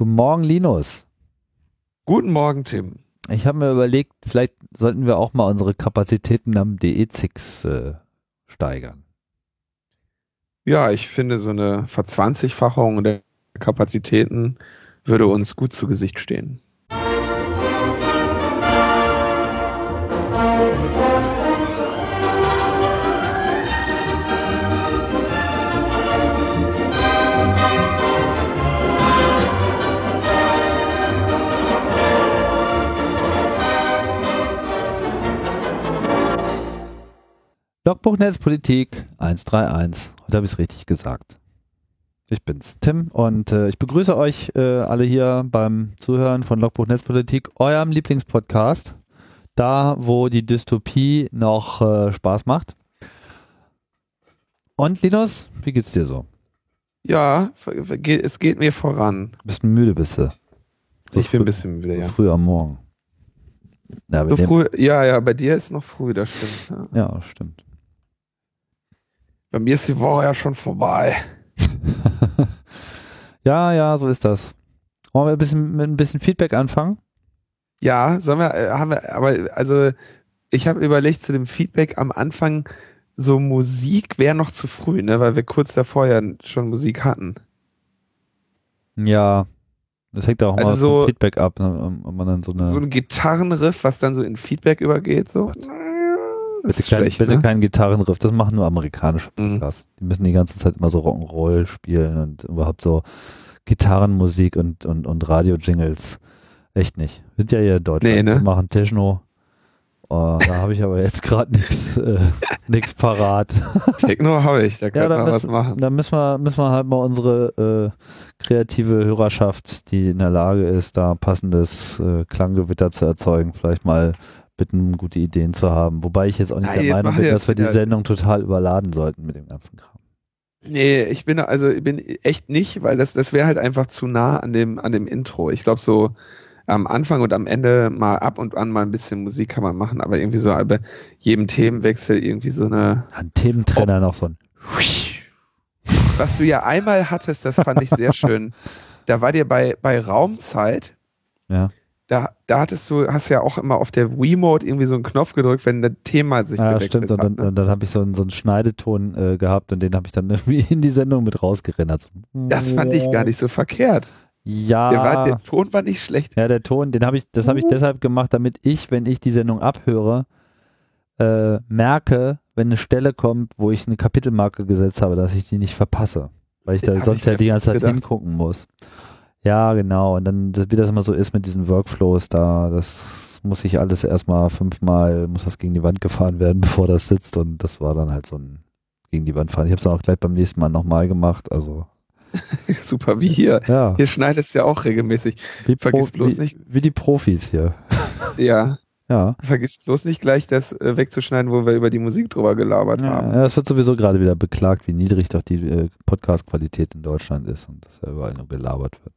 Guten Morgen, Linus. Guten Morgen, Tim. Ich habe mir überlegt, vielleicht sollten wir auch mal unsere Kapazitäten am DE6 äh, steigern. Ja, ich finde, so eine Verzwanzigfachung der Kapazitäten würde uns gut zu Gesicht stehen. Logbuch Netzpolitik 131. Heute habe ich es richtig gesagt. Ich bin's, Tim, und äh, ich begrüße euch äh, alle hier beim Zuhören von Logbuch Netzpolitik, eurem Lieblingspodcast, da wo die Dystopie noch äh, Spaß macht. Und Linus, wie geht's dir so? Ja, es geht mir voran. Bist du müde, bist du? So ich bin ein bisschen müde, ja. Früh am Morgen. Ja, so früh, ja, ja, bei dir ist noch früh, das stimmt. Ja, ja stimmt. Bei mir ist die Woche ja schon vorbei. ja, ja, so ist das. Wollen wir ein bisschen, mit ein bisschen Feedback anfangen? Ja, sollen wir, äh, haben wir, aber also ich habe überlegt zu dem Feedback am Anfang, so Musik wäre noch zu früh, ne, weil wir kurz davor ja schon Musik hatten. Ja, das hängt auch also mal so, vom Feedback ab, ne, ob man dann so eine so ein Gitarrenriff, was dann so in Feedback übergeht, so. Gott. Bitte, kein, schlecht, bitte ne? keinen Gitarrenriff, das machen nur amerikanische mhm. Podcasts. Mhm. Die müssen die ganze Zeit immer so Rock'n'Roll spielen und überhaupt so Gitarrenmusik und, und, und Radio-Jingles. Echt nicht. Sind ja hier in Deutschland. Nee, ne? Wir machen Techno. Oh, da habe ich aber jetzt gerade nichts äh, nix parat. Techno habe ich, da kann ja, man was machen. Da müssen wir, müssen wir halt mal unsere äh, kreative Hörerschaft, die in der Lage ist, da passendes äh, Klanggewitter zu erzeugen, vielleicht mal bitten, gute Ideen zu haben. Wobei ich jetzt auch nicht Nein, der Meinung bin, dass wir die Sendung total überladen sollten mit dem ganzen Kram. Nee, ich bin also ich bin echt nicht, weil das das wäre halt einfach zu nah an dem an dem Intro. Ich glaube so am Anfang und am Ende mal ab und an mal ein bisschen Musik kann man machen, aber irgendwie so bei jedem Themenwechsel irgendwie so eine ein Thementrenner oh. noch so ein Was du ja einmal hattest, das fand ich sehr schön. Da war dir bei bei Raumzeit ja da, da hattest du, hast ja auch immer auf der Wiimote irgendwie so einen Knopf gedrückt, wenn das Thema sich ja, gewechselt stimmt. hat. Und dann, ne? dann habe ich so einen, so einen Schneideton äh, gehabt und den habe ich dann irgendwie in die Sendung mit rausgerendert. Das fand ich gar nicht so verkehrt. Ja. Der, war, der Ton war nicht schlecht. Ja, der Ton, den habe ich, das habe ich uh. deshalb gemacht, damit ich, wenn ich die Sendung abhöre, äh, merke, wenn eine Stelle kommt, wo ich eine Kapitelmarke gesetzt habe, dass ich die nicht verpasse. Weil ich den da sonst ja die ganze Zeit gedacht. hingucken muss. Ja, genau. Und dann, wie das immer so ist mit diesen Workflows da, das muss ich alles erstmal fünfmal, muss das gegen die Wand gefahren werden, bevor das sitzt. Und das war dann halt so ein gegen die Wand fahren. Ich habe es dann auch gleich beim nächsten Mal nochmal gemacht. Also Super, wie hier. Ja. Hier schneidest du ja auch regelmäßig. Wie Vergiss bloß wie, nicht. Wie die Profis hier. Ja. Ja. Vergiss bloß nicht gleich das äh, wegzuschneiden, wo wir über die Musik drüber gelabert ja, haben. Ja, es wird sowieso gerade wieder beklagt, wie niedrig doch die äh, Podcast-Qualität in Deutschland ist und dass ja überall nur gelabert wird.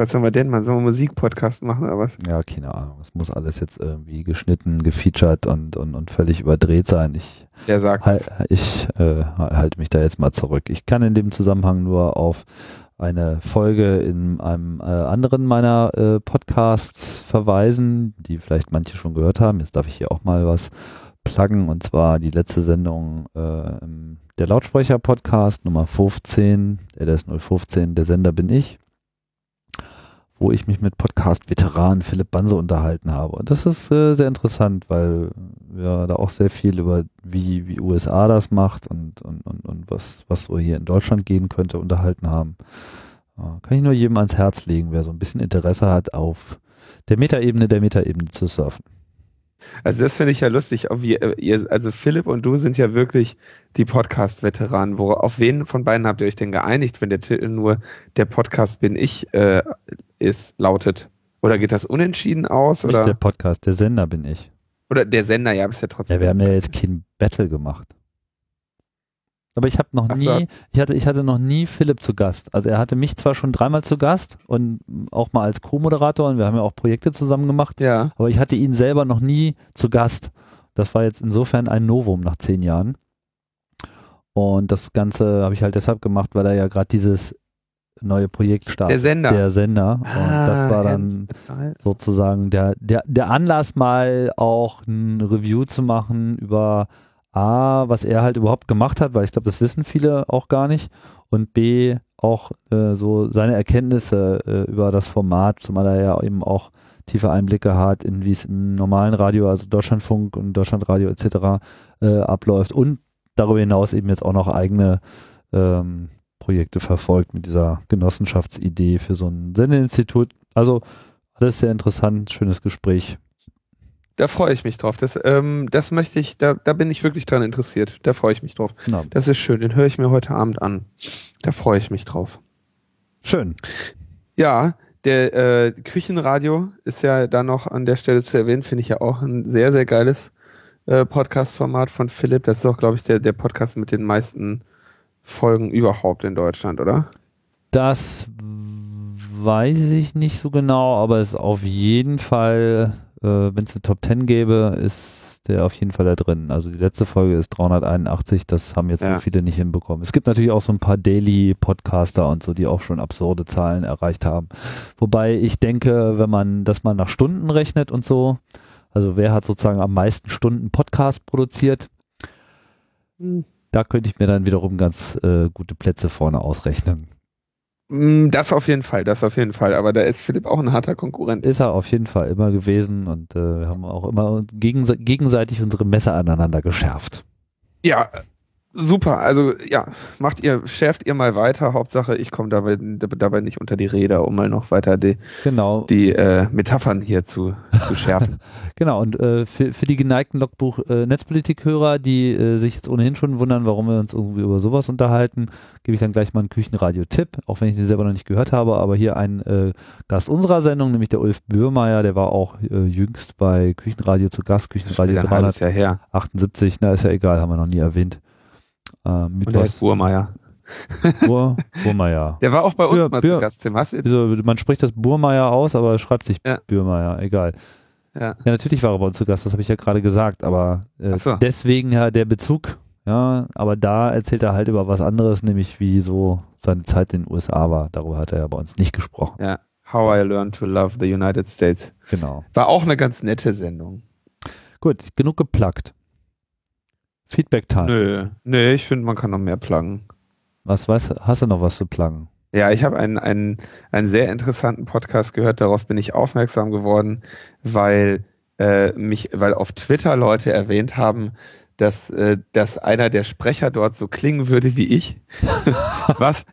Was sollen wir denn mal? Sollen wir Musikpodcast machen oder was? Ja, keine Ahnung. Es muss alles jetzt irgendwie geschnitten, gefeatured und, und, und völlig überdreht sein. Ich, Der sagt halt, ich äh, halte mich da jetzt mal zurück. Ich kann in dem Zusammenhang nur auf eine Folge in einem äh, anderen meiner äh, Podcasts verweisen, die vielleicht manche schon gehört haben. Jetzt darf ich hier auch mal was pluggen und zwar die letzte Sendung äh, der Lautsprecher-Podcast Nummer 15, der ist 015, der Sender bin ich wo ich mich mit Podcast-Veteran Philipp Banse unterhalten habe. Und das ist äh, sehr interessant, weil wir da auch sehr viel über wie, wie USA das macht und, und, und, und was, was so hier in Deutschland gehen könnte, unterhalten haben. Äh, kann ich nur jedem ans Herz legen, wer so ein bisschen Interesse hat, auf der Metaebene der Metaebene zu surfen. Also das finde ich ja lustig. Äh, also Philipp und du sind ja wirklich die Podcast-Veteranen. Auf wen von beiden habt ihr euch denn geeinigt, wenn der Titel nur der Podcast bin ich äh, ist, lautet? Oder geht das unentschieden aus? Nicht oder? der Podcast, der Sender bin ich. Oder der Sender, ja, ist ja trotzdem. Ja, wir haben ja jetzt kein Battle gemacht. Aber ich habe noch Ach nie, ich hatte, ich hatte noch nie Philipp zu Gast. Also er hatte mich zwar schon dreimal zu Gast und auch mal als Co-Moderator und wir haben ja auch Projekte zusammen gemacht. Ja. Aber ich hatte ihn selber noch nie zu Gast. Das war jetzt insofern ein Novum nach zehn Jahren. Und das Ganze habe ich halt deshalb gemacht, weil er ja gerade dieses neue Projekt startet. Der Sender. Der Sender. Ah, und das war dann sozusagen der, der, der Anlass mal auch ein Review zu machen über A, was er halt überhaupt gemacht hat, weil ich glaube, das wissen viele auch gar nicht. Und B, auch äh, so seine Erkenntnisse äh, über das Format, zumal er ja eben auch tiefe Einblicke hat, in wie es im normalen Radio, also Deutschlandfunk und Deutschlandradio etc. Äh, abläuft und darüber hinaus eben jetzt auch noch eigene ähm, Projekte verfolgt mit dieser Genossenschaftsidee für so ein Sendeinstitut. Also alles sehr interessant, schönes Gespräch. Da freue ich mich drauf. Das, ähm, das möchte ich, da, da bin ich wirklich dran interessiert. Da freue ich mich drauf. Na, Das ist schön, den höre ich mir heute Abend an. Da freue ich mich drauf. schön. Ja, der äh, Küchenradio ist ja da noch an der Stelle zu erwähnen, finde ich ja auch ein sehr, sehr geiles äh, Podcast-Format von Philipp. Das ist auch, glaube ich, der, der Podcast mit den meisten Folgen überhaupt in Deutschland, oder? Das weiß ich nicht so genau, aber es ist auf jeden Fall, äh, wenn es eine Top 10 gäbe, ist der auf jeden Fall da drin. Also die letzte Folge ist 381, das haben jetzt Ja. so viele nicht hinbekommen. Es gibt natürlich auch so ein paar Daily-Podcaster und so, die auch schon absurde Zahlen erreicht haben. Wobei ich denke, wenn man das mal nach Stunden rechnet und so, also wer hat sozusagen am meisten Stunden Podcast produziert, da könnte ich mir dann wiederum ganz äh, gute Plätze vorne ausrechnen. Mm, Das auf jeden Fall, das auf jeden Fall. Aber da ist Philipp auch ein harter Konkurrent. Ist er auf jeden Fall immer gewesen und äh, wir haben auch immer gegense gegenseitig unsere Messer aneinander geschärft. Ja, super. Also ja, macht ihr, schärft ihr mal weiter. Hauptsache, ich komme dabei, dabei nicht unter die Räder, um mal noch weiter die, Genau, die äh, Metaphern hier zu, zu schärfen. genau. Und äh, für, für die geneigten Logbuch äh, Netzpolitik-Hörer, die äh, sich jetzt ohnehin schon wundern, warum wir uns irgendwie über sowas unterhalten, gebe ich dann gleich mal einen Küchenradio-Tipp, auch wenn ich den selber noch nicht gehört habe. Aber hier ein äh, Gast unserer Sendung, nämlich der Ulf Bürmeier, der war auch äh, jüngst bei Küchenradio zu Gast, Küchenradio Wieder ein halbes Jahr her. 378. Na, ist ja egal, haben wir noch nie erwähnt. Äh, Und der ist Mythos Burmeier. Bur, Burmeier. Der war auch bei uns Bür- mal Bür- Gast, Tim. Hast? Wieso, man spricht das Burmeier aus, aber schreibt sich Ja. Bürmeier, egal. Ja. Ja, natürlich war er bei uns zu Gast, das habe ich ja gerade gesagt, aber äh, so. deswegen ja der Bezug, ja, aber da erzählt er halt über was anderes, nämlich wie so seine Zeit in den USA war. Darüber hat er ja bei uns nicht gesprochen. ja. How I Learned to Love the United States. Genau. War auch eine ganz nette Sendung. Gut, genug geplagt. Feedback Time. Nö, nö, ich finde, man kann noch mehr pluggen. Was weiß, hast du noch was zu pluggen? Ja, ich habe einen, einen, einen sehr interessanten Podcast gehört, darauf bin ich aufmerksam geworden, weil äh, mich, weil auf Twitter Leute erwähnt haben, dass, äh, dass einer der Sprecher dort so klingen würde wie ich. was,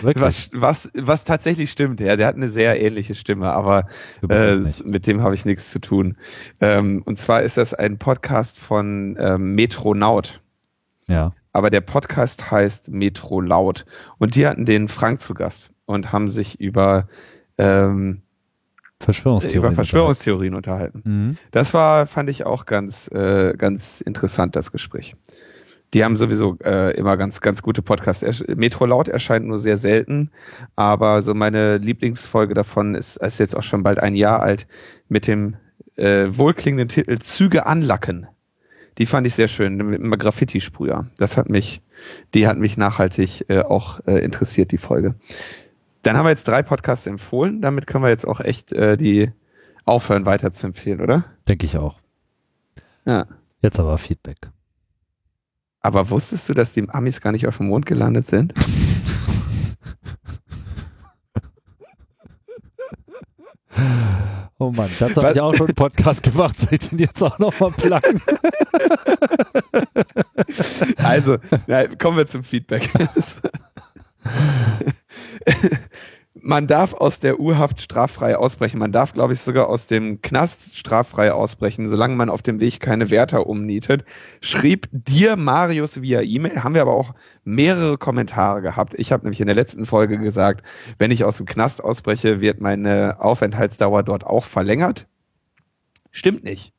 was, was, was tatsächlich stimmt. Ja, der hat eine sehr ähnliche Stimme, aber äh, mit dem habe ich nichts zu tun. Ähm, und zwar ist das ein Podcast von ähm, Metronaut. Ja. Aber der Podcast heißt Metro Laut. Und die hatten den Frank zu Gast und haben sich über, ähm, Verschwörungstheorien. über Verschwörungstheorien unterhalten. Mhm. Das war, fand ich auch ganz, äh, ganz interessant, das Gespräch. Die haben sowieso äh, immer ganz, ganz gute Podcasts. Metro Laut erscheint nur sehr selten, aber so meine Lieblingsfolge davon ist, ist jetzt auch schon bald ein Jahr alt mit dem äh, wohlklingenden Titel Züge anlacken. Die fand ich sehr schön mit einem Graffiti-Sprüher. Das hat mich, die hat mich nachhaltig äh, auch äh, interessiert, die Folge. Dann haben wir jetzt drei Podcasts empfohlen. Damit können wir jetzt auch echt äh, die aufhören weiter zu empfehlen, oder? Denke ich auch. Ja. Jetzt aber Feedback. Aber wusstest du, dass die Amis gar nicht auf dem Mond gelandet sind? Oh Mann, dazu habe ich auch schon einen Podcast gemacht. Soll ich den jetzt auch noch mal plagen? Also, na, kommen wir zum Feedback. Man darf aus der U-Haft straffrei ausbrechen. Man darf, glaube ich, sogar aus dem Knast straffrei ausbrechen, solange man auf dem Weg keine Wärter umnietet. Schrieb dir Marius via E-Mail. Haben wir aber auch mehrere Kommentare gehabt. Ich habe nämlich in der letzten Folge gesagt, wenn ich aus dem Knast ausbreche, wird meine Aufenthaltsdauer dort auch verlängert. Stimmt nicht.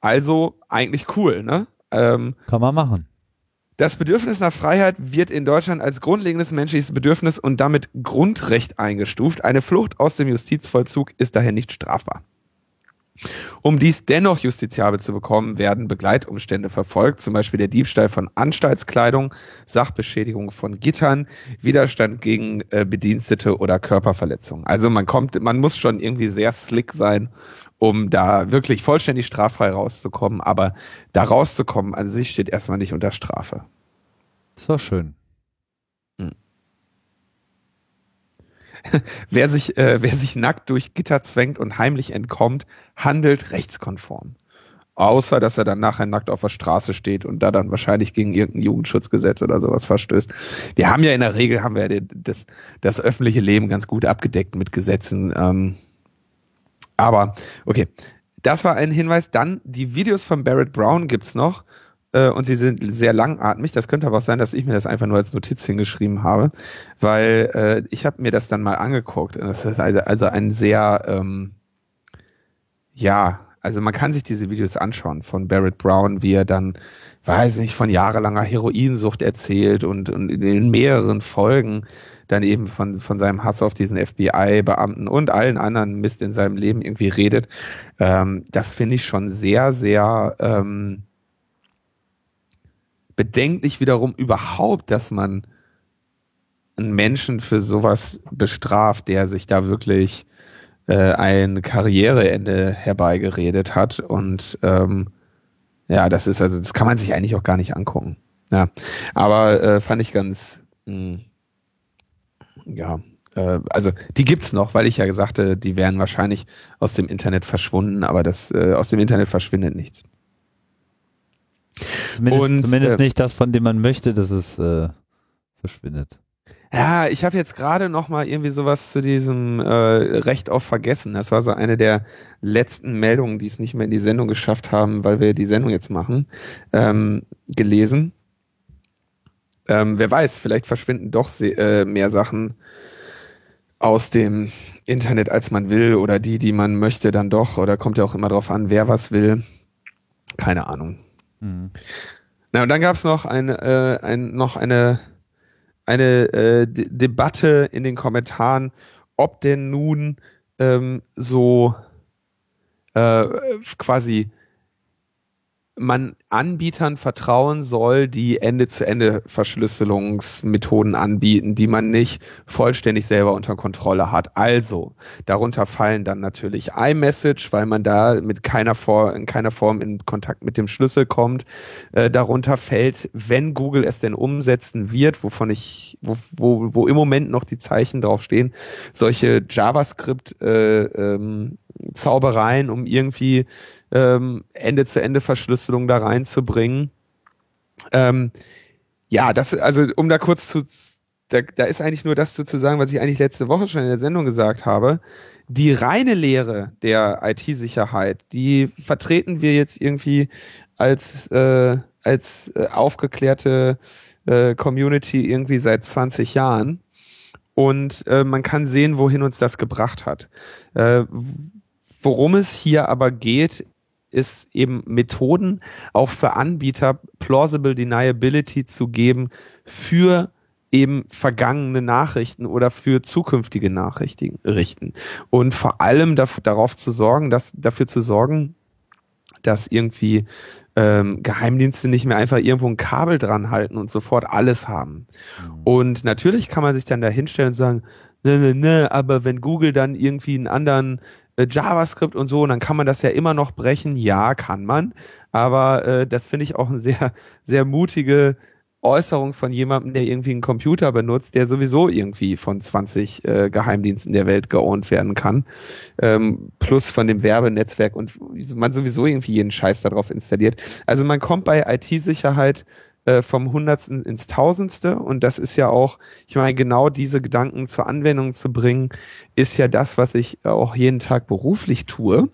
Also eigentlich cool, ne? Ähm, Kann man machen. Das Bedürfnis nach Freiheit wird in Deutschland als grundlegendes menschliches Bedürfnis und damit Grundrecht eingestuft. Eine Flucht aus dem Justizvollzug ist daher nicht strafbar. Um dies dennoch justiziabel zu bekommen, werden Begleitumstände verfolgt, zum Beispiel der Diebstahl von Anstaltskleidung, Sachbeschädigung von Gittern, Widerstand gegen äh, Bedienstete oder Körperverletzung. Also man kommt, man muss schon irgendwie sehr slick sein, um da wirklich vollständig straffrei rauszukommen. Aber da rauszukommen an sich steht erstmal nicht unter Strafe. Das war schön. wer, sich, äh, wer sich nackt durch Gitter zwängt und heimlich entkommt, handelt rechtskonform. Außer, dass er dann nachher nackt auf der Straße steht und da dann wahrscheinlich gegen irgendein Jugendschutzgesetz oder sowas verstößt. Wir haben ja in der Regel, haben wir ja das, das öffentliche Leben ganz gut abgedeckt mit Gesetzen. Ähm, aber, okay. Das war ein Hinweis. Dann die Videos von Barrett Brown gibt's noch äh, und sie sind sehr langatmig. Das könnte aber auch sein, dass ich mir das einfach nur als Notiz hingeschrieben habe, weil äh, ich habe mir das dann mal angeguckt. Und das ist also, also ein sehr, ähm, ja, also man kann sich diese Videos anschauen von Barrett Brown, wie er dann, weiß nicht, von jahrelanger Heroinsucht erzählt und, und in mehreren Folgen dann eben von, von seinem Hass auf diesen FBI-Beamten und allen anderen Mist in seinem Leben irgendwie redet. Ähm, das finde ich schon sehr, sehr ähm, bedenklich wiederum überhaupt, dass man einen Menschen für sowas bestraft, der sich da wirklich äh, ein Karriereende herbeigeredet hat. Und ähm, ja, das ist also, das kann man sich eigentlich auch gar nicht angucken. Ja, aber äh, fand ich ganz, mh, hm, ja, äh, also die gibt's noch, weil ich ja sagte, die wären wahrscheinlich aus dem Internet verschwunden, aber das äh, aus dem Internet verschwindet nichts. Zumindest, und, zumindest äh, nicht das, von dem man möchte, dass es äh, verschwindet. Ja, ich habe jetzt gerade noch mal irgendwie sowas zu diesem äh, Recht auf Vergessen. Das war so eine der letzten Meldungen, die es nicht mehr in die Sendung geschafft haben, weil wir die Sendung jetzt machen, ähm, gelesen. Ähm, wer weiß, vielleicht verschwinden doch äh, mehr Sachen aus dem Internet, als man will, oder die, die man möchte, dann doch. Oder kommt ja auch immer drauf an, wer was will. Keine Ahnung. Mhm. Na, und dann gab es noch, ein, äh, ein, noch eine, eine äh, Debatte in den Kommentaren, ob denn nun ähm, so äh, quasi man Anbietern vertrauen soll, die Ende-zu-Ende-Verschlüsselungsmethoden anbieten, die man nicht vollständig selber unter Kontrolle hat. Also, darunter fallen dann natürlich iMessage, weil man da mit keiner Form, in keiner Form in Kontakt mit dem Schlüssel kommt. Äh, darunter fällt, wenn Google es denn umsetzen wird, wovon ich, wo, wo, wo im Moment noch die Zeichen draufstehen, solche JavaScript äh, ähm, Zaubereien, um irgendwie ähm, Ende-zu-Ende-Verschlüsselung da reinzubringen. Ähm, ja, das, also um da kurz zu, da, da ist eigentlich nur das zu, zu sagen, was ich eigentlich letzte Woche schon in der Sendung gesagt habe. Die reine Lehre der IT-Sicherheit, die vertreten wir jetzt irgendwie als, äh, als äh, aufgeklärte äh, Community irgendwie seit 20 Jahren. Und äh, man kann sehen, wohin uns das gebracht hat. Äh, worum es hier aber geht, ist eben Methoden auch für Anbieter plausible deniability zu geben für eben vergangene Nachrichten oder für zukünftige Nachrichten richten. Und vor allem darauf zu sorgen, dass dafür zu sorgen, dass irgendwie ähm, Geheimdienste nicht mehr einfach irgendwo ein Kabel dran halten und sofort alles haben. Mhm. Und natürlich kann man sich dann da hinstellen und sagen, ne, ne, ne, aber wenn Google dann irgendwie einen anderen äh, JavaScript und so, und dann kann man das ja immer noch brechen. Ja, kann man. Aber äh, das finde ich auch eine sehr, sehr mutige Äußerung von jemandem, der irgendwie einen Computer benutzt, der sowieso irgendwie von 20 äh, Geheimdiensten der Welt geohnt werden kann. Ähm, plus von dem Werbenetzwerk und man sowieso irgendwie jeden Scheiß darauf installiert. Also man kommt bei IT-Sicherheit äh, vom Hundertsten ins Tausendste. Und das ist ja auch, ich meine, genau diese Gedanken zur Anwendung zu bringen, ist ja das, was ich auch jeden Tag beruflich tue.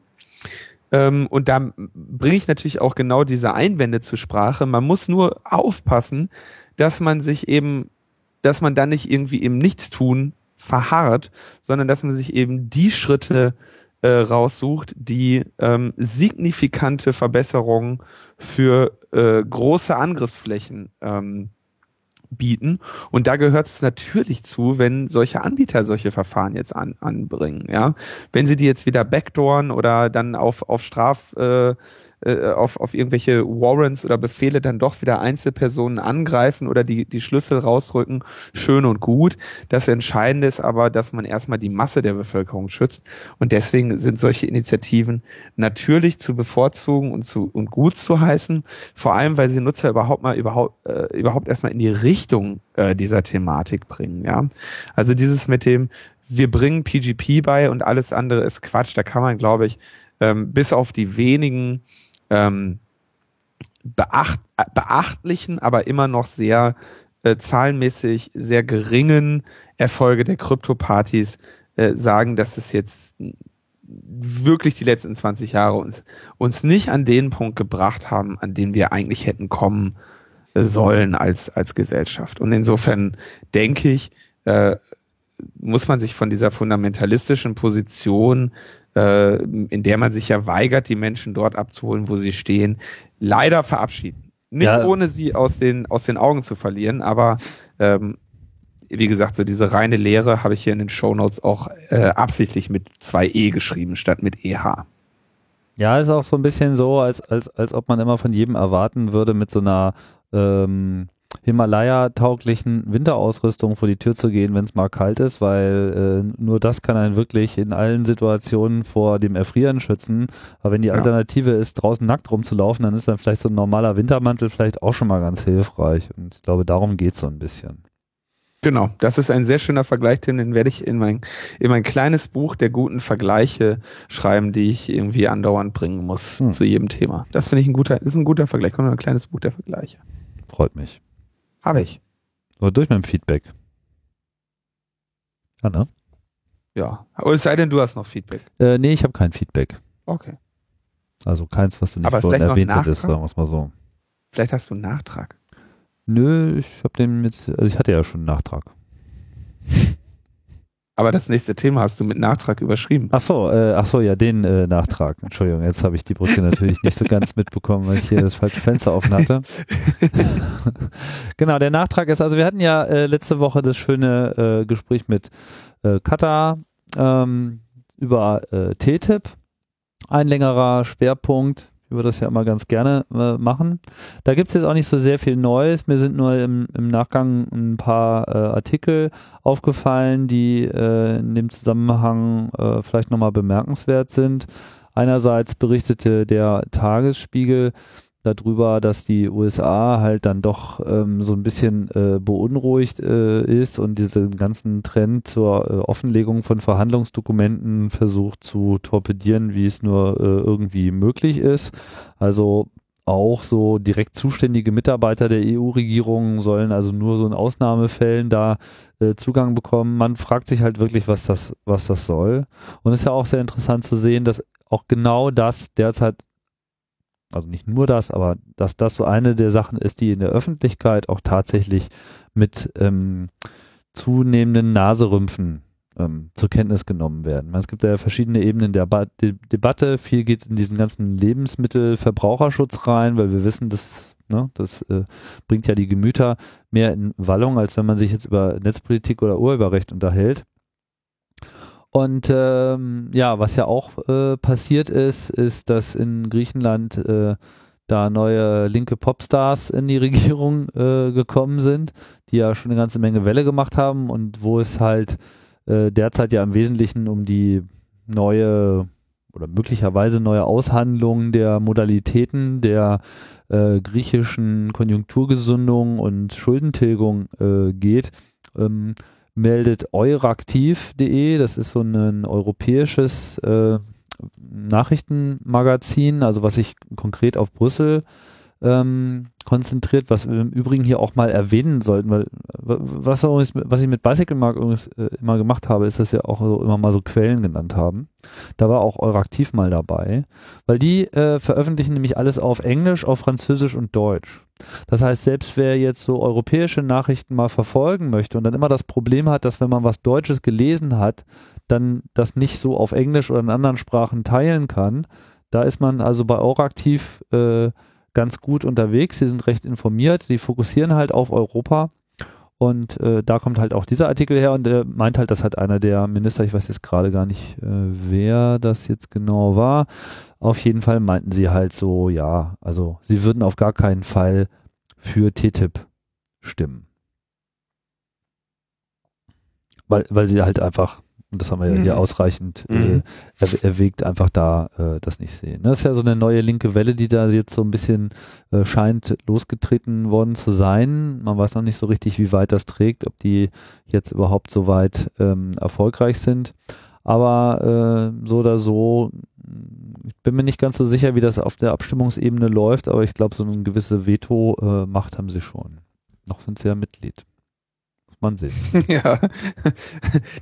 Ähm, und da bringe ich natürlich auch genau diese Einwände zur Sprache. Man muss nur aufpassen, dass man sich eben, dass man dann nicht irgendwie im Nichtstun verharrt, sondern dass man sich eben die Schritte äh, raussucht, die ähm, signifikante Verbesserungen für äh, große Angriffsflächen ähm, bieten. Und da gehört es natürlich zu, wenn solche Anbieter solche Verfahren jetzt an, anbringen. Ja, wenn sie die jetzt wieder backdooren oder dann auf auf Straf äh, äh, auf, auf irgendwelche Warrants oder Befehle dann doch wieder Einzelpersonen angreifen oder die, die Schlüssel rausrücken, schön und gut. Das Entscheidende ist aber, dass man erstmal die Masse der Bevölkerung schützt. Und deswegen sind solche Initiativen natürlich zu bevorzugen und zu und gut zu heißen, vor allem weil sie Nutzer überhaupt mal überhaupt äh, überhaupt erstmal in die Richtung äh, dieser Thematik bringen. Ja, also dieses mit dem wir bringen PGP bei und alles andere ist Quatsch. Da kann man, glaube ich, ähm, bis auf die wenigen ähm, beacht, äh, beachtlichen, aber immer noch sehr äh, zahlenmäßig sehr geringen Erfolge der Krypto-Partys äh, sagen, dass es jetzt wirklich die letzten 20 Jahre uns, uns nicht an den Punkt gebracht haben, an den wir eigentlich hätten kommen äh, sollen als, als Gesellschaft. Und insofern denke ich, äh, muss man sich von dieser fundamentalistischen Position äh, in der man sich ja weigert, die Menschen dort abzuholen, wo sie stehen, leider verabschieden. Nicht ja. ohne sie aus den, aus den Augen zu verlieren, aber ähm, wie gesagt, so diese reine Lehre habe ich hier in den Show Notes auch äh, absichtlich mit zwei E geschrieben statt mit EH. Ja, ist auch so ein bisschen so, als, als, als ob man immer von jedem erwarten würde, mit so einer ähm, Himalaya-tauglichen Winterausrüstung vor die Tür zu gehen, wenn es mal kalt ist, weil äh, nur das kann einen wirklich in allen Situationen vor dem Erfrieren schützen. Aber wenn die Alternative ist, draußen nackt rumzulaufen, dann ist dann vielleicht so ein normaler Wintermantel vielleicht auch schon mal ganz hilfreich. Und ich glaube, darum geht es so ein bisschen. Genau, das ist ein sehr schöner Vergleich, Tim. Den werde ich in mein, in mein kleines Buch der guten Vergleiche schreiben, die ich irgendwie andauernd bringen muss hm. zu jedem Thema. Das finde ich ein guter, ist ein guter Vergleich. Kommt ein kleines Buch der Vergleiche. Freut mich. Habe ich. Oder durch mein Feedback. Ja, ne? Ja. Oder es sei denn, du hast noch Feedback. Äh, nee, ich habe kein Feedback. Okay. Also keins, was du nicht vorhin erwähnt hättest, sagen wir es mal so. Vielleicht hast du einen Nachtrag. Nö, ich habe den jetzt, also ich hatte ja schon einen Nachtrag. Aber das nächste Thema hast du mit Nachtrag überschrieben. Ach so, äh, ach so, ja, den äh, Nachtrag. Entschuldigung, jetzt habe ich die Brücke natürlich nicht so ganz mitbekommen, weil ich hier das falsche Fenster offen hatte. genau, der Nachtrag ist, also wir hatten ja äh, letzte Woche das schöne äh, Gespräch mit äh, Katar ähm, über äh, TTIP. Ein längerer Schwerpunkt wie wir das ja immer ganz gerne äh, machen. Da gibt es jetzt auch nicht so sehr viel Neues. Mir sind nur im, im Nachgang ein paar äh, Artikel aufgefallen, die äh, in dem Zusammenhang äh, vielleicht nochmal bemerkenswert sind. Einerseits berichtete der Tagesspiegel, darüber, dass die USA halt dann doch ähm, so ein bisschen äh, beunruhigt äh, ist und diesen ganzen Trend zur äh, Offenlegung von Verhandlungsdokumenten versucht zu torpedieren, wie es nur äh, irgendwie möglich ist. Also auch so direkt zuständige Mitarbeiter der EU-Regierung sollen also nur so in Ausnahmefällen da äh, Zugang bekommen. Man fragt sich halt wirklich, was das, was das soll. Und es ist ja auch sehr interessant zu sehen, dass auch genau das derzeit also nicht nur das, aber dass das so eine der Sachen ist, die in der Öffentlichkeit auch tatsächlich mit ähm, zunehmenden Naserümpfen ähm, zur Kenntnis genommen werden. Es gibt ja verschiedene Ebenen der ba De Debatte. Viel geht in diesen ganzen Lebensmittelverbraucherschutz rein, weil wir wissen, dass ne, das äh, bringt ja die Gemüter mehr in Wallung, als wenn man sich jetzt über Netzpolitik oder Urheberrecht unterhält. Und ähm, ja, was ja auch äh, passiert ist, ist, dass in Griechenland äh, da neue linke Popstars in die Regierung äh, gekommen sind, die ja schon eine ganze Menge Welle gemacht haben und wo es halt äh, derzeit ja im Wesentlichen um die neue oder möglicherweise neue Aushandlung der Modalitäten der äh, griechischen Konjunkturgesundung und Schuldentilgung äh, geht. Ähm, meldet euraktiv.de, das ist so ein europäisches äh, Nachrichtenmagazin, also was sich konkret auf Brüssel ähm, konzentriert, was wir im Übrigen hier auch mal erwähnen sollten, weil was, was ich mit Bicycle Mark übrigens äh, immer gemacht habe, ist, dass wir auch so immer mal so Quellen genannt haben. Da war auch Euraktiv mal dabei, weil die äh, veröffentlichen nämlich alles auf Englisch, auf Französisch und Deutsch. Das heißt, selbst wer jetzt so europäische Nachrichten mal verfolgen möchte und dann immer das Problem hat, dass wenn man was Deutsches gelesen hat, dann das nicht so auf Englisch oder in anderen Sprachen teilen kann, da ist man also bei Euraktiv äh, ganz gut unterwegs. Sie sind recht informiert. Die fokussieren halt auf Europa Und äh, da kommt halt auch dieser Artikel her und er meint halt, das hat einer der Minister, ich weiß jetzt gerade gar nicht, äh, wer das jetzt genau war. Auf jeden Fall meinten sie halt so, ja, also sie würden auf gar keinen Fall für TTIP stimmen. Weil, weil sie halt einfach und das haben wir ja hier mhm. ausreichend äh, mhm. er, erwägt, einfach da äh, das nicht sehen. Das ist ja so eine neue linke Welle, die da jetzt so ein bisschen äh, scheint losgetreten worden zu sein. Man weiß noch nicht so richtig, wie weit das trägt, ob die jetzt überhaupt so weit ähm, erfolgreich sind. Aber äh, so oder so, ich bin mir nicht ganz so sicher, wie das auf der Abstimmungsebene läuft, aber ich glaube, so eine gewisse Veto-Macht haben sie schon. Noch sind sie ja Mitglied man sehen. Ja,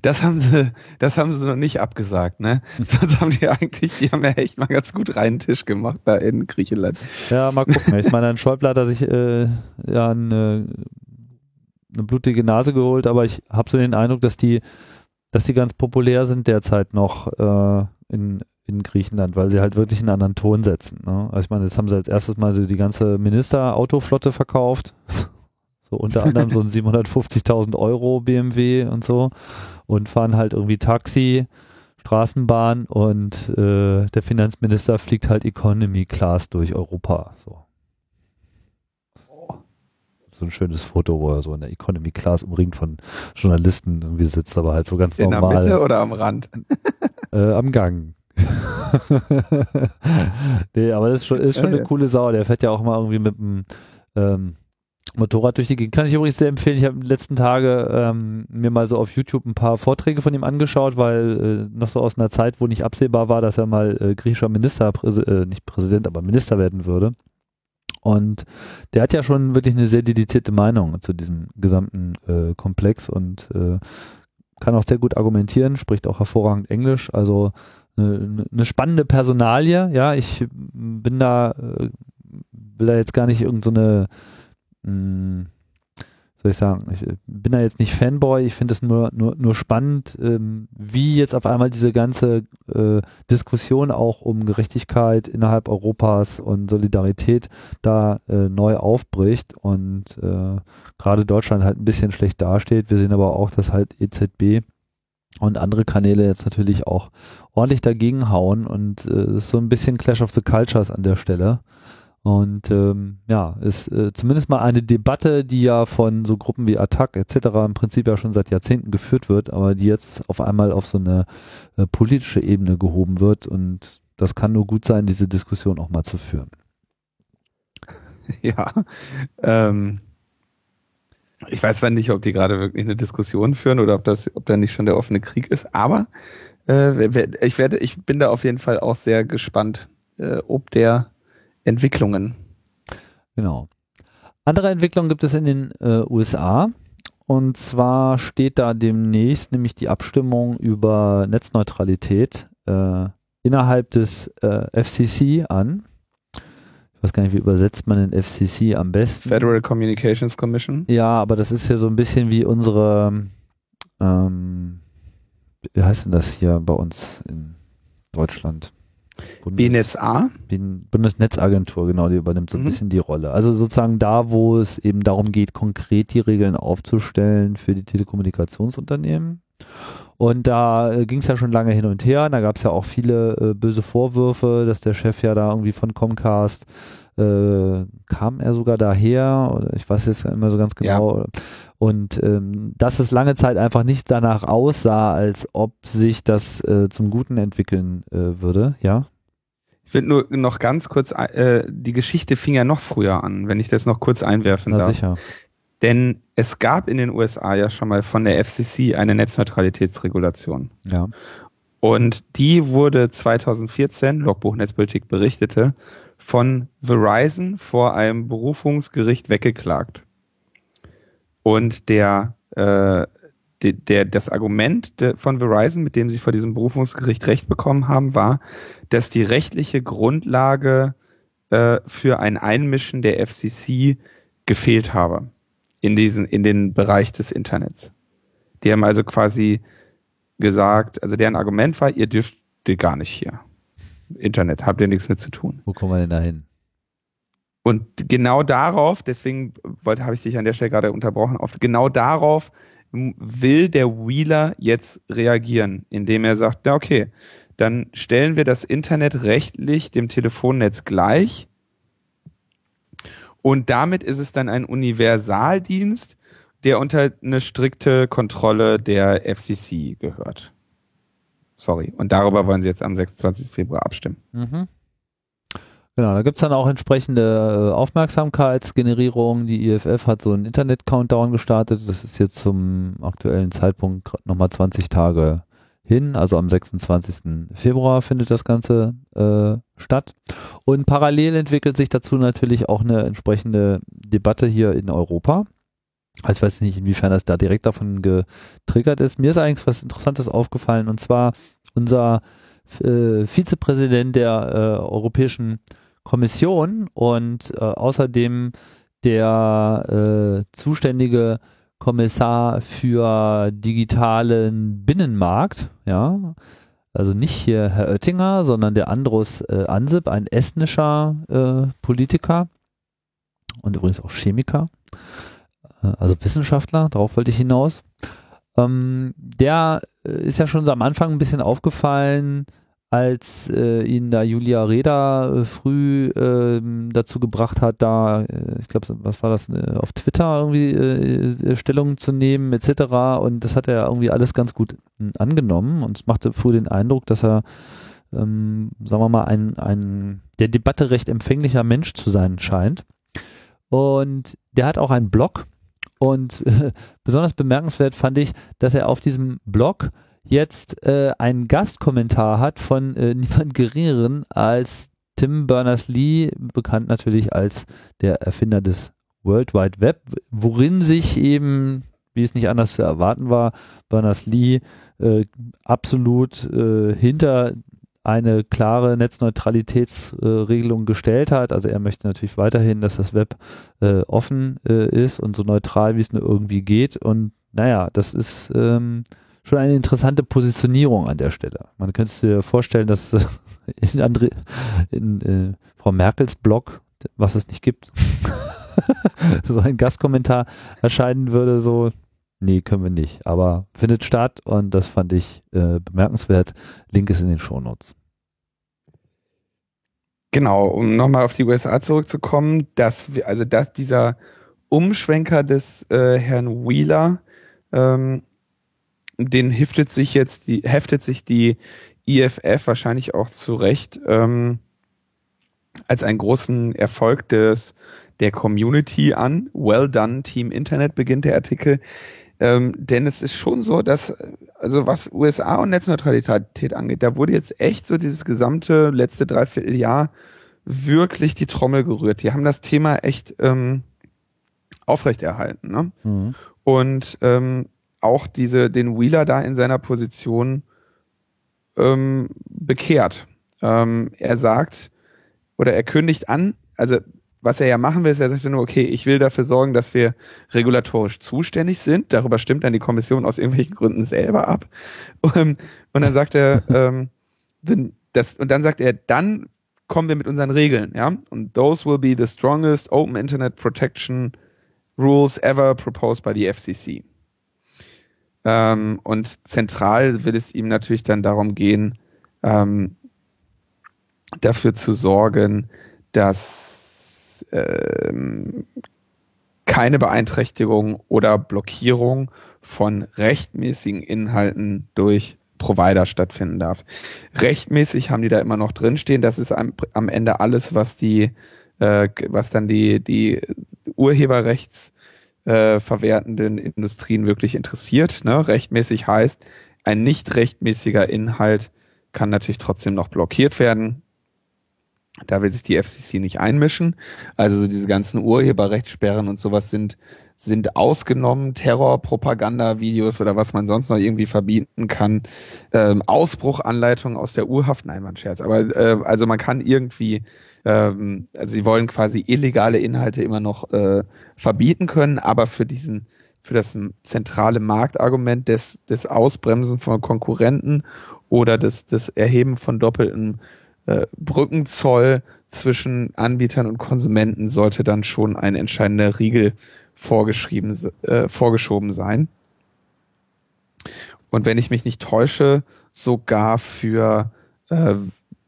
das haben sie, das haben sie noch nicht abgesagt, ne? Das haben die eigentlich, die haben ja echt mal ganz gut reinen Tisch gemacht da in Griechenland. Ja, mal gucken. Ich meine, ein Schäuble hat sich äh, ja eine, eine blutige Nase geholt, aber ich habe so den Eindruck, dass die, dass die ganz populär sind derzeit noch äh, in in Griechenland, weil sie halt wirklich einen anderen Ton setzen. Ne? Also ich meine, jetzt haben sie als erstes mal so die ganze Ministerautoflotte verkauft. So unter anderem so ein 750.000 Euro BMW und so und fahren halt irgendwie Taxi, Straßenbahn und äh, der Finanzminister fliegt halt Economy Class durch Europa. So. So ein schönes Foto, wo er so in der Economy Class umringt von Journalisten irgendwie sitzt, aber halt so ganz in normal. In der Mitte oder am Rand? äh, am Gang. nee, aber das ist schon, ist schon eine coole Sau. Der fährt ja auch mal irgendwie mit einem ähm, Motorrad durch die Gegend. Kann ich übrigens sehr empfehlen. Ich habe in den letzten Tage ähm, mir mal so auf YouTube ein paar Vorträge von ihm angeschaut, weil äh, noch so aus einer Zeit, wo nicht absehbar war, dass er mal äh, griechischer Minister, äh, nicht Präsident, aber Minister werden würde. Und der hat ja schon wirklich eine sehr dedizierte Meinung zu diesem gesamten äh, Komplex und äh, kann auch sehr gut argumentieren, spricht auch hervorragend Englisch. Also eine, eine spannende Personalie. Ja, ich bin da, äh, will da jetzt gar nicht irgendeine so mh, soll ich sagen, ich bin da jetzt nicht Fanboy, ich finde es nur, nur, nur spannend, ähm, wie jetzt auf einmal diese ganze äh, Diskussion auch um Gerechtigkeit innerhalb Europas und Solidarität da äh, neu aufbricht und äh, gerade Deutschland halt ein bisschen schlecht dasteht. Wir sehen aber auch, dass halt EZB und andere Kanäle jetzt natürlich auch ordentlich dagegen hauen und äh, es ist so ein bisschen Clash of the Cultures an der Stelle. Und ähm, ja, ist äh, zumindest mal eine Debatte, die ja von so Gruppen wie Attac etc. im Prinzip ja schon seit Jahrzehnten geführt wird, aber die jetzt auf einmal auf so eine äh, politische Ebene gehoben wird. Und das kann nur gut sein, diese Diskussion auch mal zu führen. Ja, ähm, ich weiß zwar nicht, ob die gerade wirklich eine Diskussion führen oder ob das, ob da nicht schon der offene Krieg ist, aber äh, ich werde, ich bin da auf jeden Fall auch sehr gespannt, äh, ob der Entwicklungen. Genau. Andere Entwicklungen gibt es in den äh, USA. Und zwar steht da demnächst nämlich die Abstimmung über Netzneutralität äh, innerhalb des äh, FCC an. Ich weiß gar nicht, wie übersetzt man den FCC am besten. Federal Communications Commission. Ja, aber das ist ja so ein bisschen wie unsere, ähm, wie heißt denn das hier bei uns in Deutschland? Bundes, BNetzA? Bundesnetzagentur, genau, die übernimmt so ein mhm. bisschen die Rolle. Also sozusagen da, wo es eben darum geht, konkret die Regeln aufzustellen für die Telekommunikationsunternehmen. Und da äh, ging es ja schon lange hin und her. Da gab es ja auch viele äh, böse Vorwürfe, dass der Chef ja da irgendwie von Comcast äh, kam er sogar daher, oder ich weiß jetzt immer so ganz genau. Ja. Und ähm, dass es lange Zeit einfach nicht danach aussah, als ob sich das äh, zum Guten entwickeln äh, würde, ja. Ich will nur noch ganz kurz, äh, die Geschichte fing ja noch früher an, wenn ich das noch kurz einwerfen Na, darf. Sicher. Denn es gab in den USA ja schon mal von der FCC eine Netzneutralitätsregulation. Ja. Und die wurde 2014, Logbuch Netzpolitik berichtete, von Verizon vor einem Berufungsgericht weggeklagt. Und der, äh, der, der, das Argument von Verizon, mit dem sie vor diesem Berufungsgericht Recht bekommen haben, war, dass die rechtliche Grundlage äh, für ein Einmischen der FCC gefehlt habe in diesen, in den Bereich des Internets. Die haben also quasi gesagt, also deren Argument war, ihr dürft gar nicht hier. Internet, habt ihr nichts mit zu tun. Wo kommen wir denn da hin? Und genau darauf, deswegen wollte, habe ich dich an der Stelle gerade unterbrochen, auf genau darauf will der Wheeler jetzt reagieren, indem er sagt, na okay, dann stellen wir das Internet rechtlich dem Telefonnetz gleich. Und damit ist es dann ein Universaldienst, der unter eine strikte Kontrolle der FCC gehört. Sorry. Und darüber wollen sie jetzt am 26. Februar abstimmen. Mhm. Genau, da gibt's dann auch entsprechende äh, Aufmerksamkeitsgenerierung. Die IFF hat so einen Internet-Countdown gestartet. Das ist jetzt zum aktuellen Zeitpunkt nochmal 20 Tage hin. Also am 26. Februar findet das Ganze äh, statt. Und parallel entwickelt sich dazu natürlich auch eine entsprechende Debatte hier in Europa. Also ich weiß nicht, inwiefern das da direkt davon getriggert ist. Mir ist eigentlich was Interessantes aufgefallen und zwar unser äh, Vizepräsident der äh, Europäischen Kommission und äh, außerdem der äh, zuständige Kommissar für digitalen Binnenmarkt, ja, also nicht hier Herr Oettinger, sondern der Andros äh, Ansip, ein estnischer äh, Politiker und übrigens auch Chemiker, also Wissenschaftler, darauf wollte ich hinaus. Ähm, der äh, ist ja schon so am Anfang ein bisschen aufgefallen, als äh, ihn da Julia Reda äh, früh äh, dazu gebracht hat, da, äh, ich glaube, was war das, äh, auf Twitter irgendwie Stellung zu nehmen, etc. Und das hat er irgendwie alles ganz gut hm, angenommen und es machte früh den Eindruck, dass er, ähm, sagen wir mal, ein, ein der Debatte recht empfänglicher Mensch zu sein scheint. Und der hat auch einen Blog und besonders bemerkenswert fand ich, dass er auf diesem Blog jetzt äh, einen Gastkommentar hat von äh, niemand geringeren als Tim Berners-Lee, bekannt natürlich als der Erfinder des World Wide Web, worin sich eben, wie es nicht anders zu erwarten war, Berners-Lee äh, absolut äh, hinter eine klare Netzneutralitätsregelung gestellt hat. Also er möchte natürlich weiterhin, dass das Web äh, offen äh, ist und so neutral, wie es nur irgendwie geht. Und naja, das ist ähm, schon eine interessante Positionierung an der Stelle. Man könnte sich vorstellen, dass äh, in, André, in äh, Frau Merkels Blog, was es nicht gibt, so ein Gastkommentar erscheinen würde, so, nee, können wir nicht, aber findet statt und das fand ich äh, bemerkenswert. Link ist in den Shownotes. Genau, um nochmal auf die USA zurückzukommen, dass wir, also dass dieser Umschwenker des äh, Herrn Wheeler ähm, den heftet sich jetzt die, heftet sich die IFF wahrscheinlich auch zurecht ähm, als einen großen Erfolg des der Community an. Well done, Team Internet beginnt der Artikel. Ähm, denn es ist schon so, dass, also was USA und Netzneutralität angeht, da wurde jetzt echt so dieses gesamte letzte Dreivierteljahr wirklich die Trommel gerührt. Die haben das Thema echt ähm, aufrechterhalten. Ne? Mhm. Und ähm, auch diese, den Wheeler da in seiner Position ähm, bekehrt. Ähm, er sagt oder er kündigt an, also was er ja machen will, ist, er sagt nur, okay, ich will dafür sorgen, dass wir regulatorisch zuständig sind. Darüber stimmt dann die Kommission aus irgendwelchen Gründen selber ab. Und, und dann sagt er, ähm, das, und dann sagt er, dann kommen wir mit unseren Regeln, ja. Und those will be the strongest open internet protection rules ever proposed by the FCC. Ähm, und zentral will es ihm natürlich dann darum gehen, ähm, dafür zu sorgen, dass ähm, keine Beeinträchtigung oder Blockierung von rechtmäßigen Inhalten durch Provider stattfinden darf. Rechtmäßig haben die da immer noch drinstehen. Das ist am, am Ende alles, was die, äh, was dann die, die Urheberrechts äh, Industrien wirklich interessiert. Ne? Rechtmäßig heißt, ein nicht rechtmäßiger Inhalt kann natürlich trotzdem noch blockiert werden. Da will sich die FCC nicht einmischen. Also diese ganzen Urheberrechtssperren und sowas sind, sind ausgenommen. Terrorpropaganda-Videos oder was man sonst noch irgendwie verbieten kann. Ähm, Ausbruchanleitungen aus der Urhaft. Nein, man Scherz. Aber äh, also man kann irgendwie ähm, also sie wollen quasi illegale Inhalte immer noch äh, verbieten können, aber für diesen, für das zentrale Marktargument des, des Ausbremsen von Konkurrenten oder des, des Erheben von doppeltem äh, Brückenzoll zwischen Anbietern und Konsumenten sollte dann schon ein entscheidender Riegel vorgeschrieben, äh, vorgeschoben sein. Und wenn ich mich nicht täusche, sogar für, äh,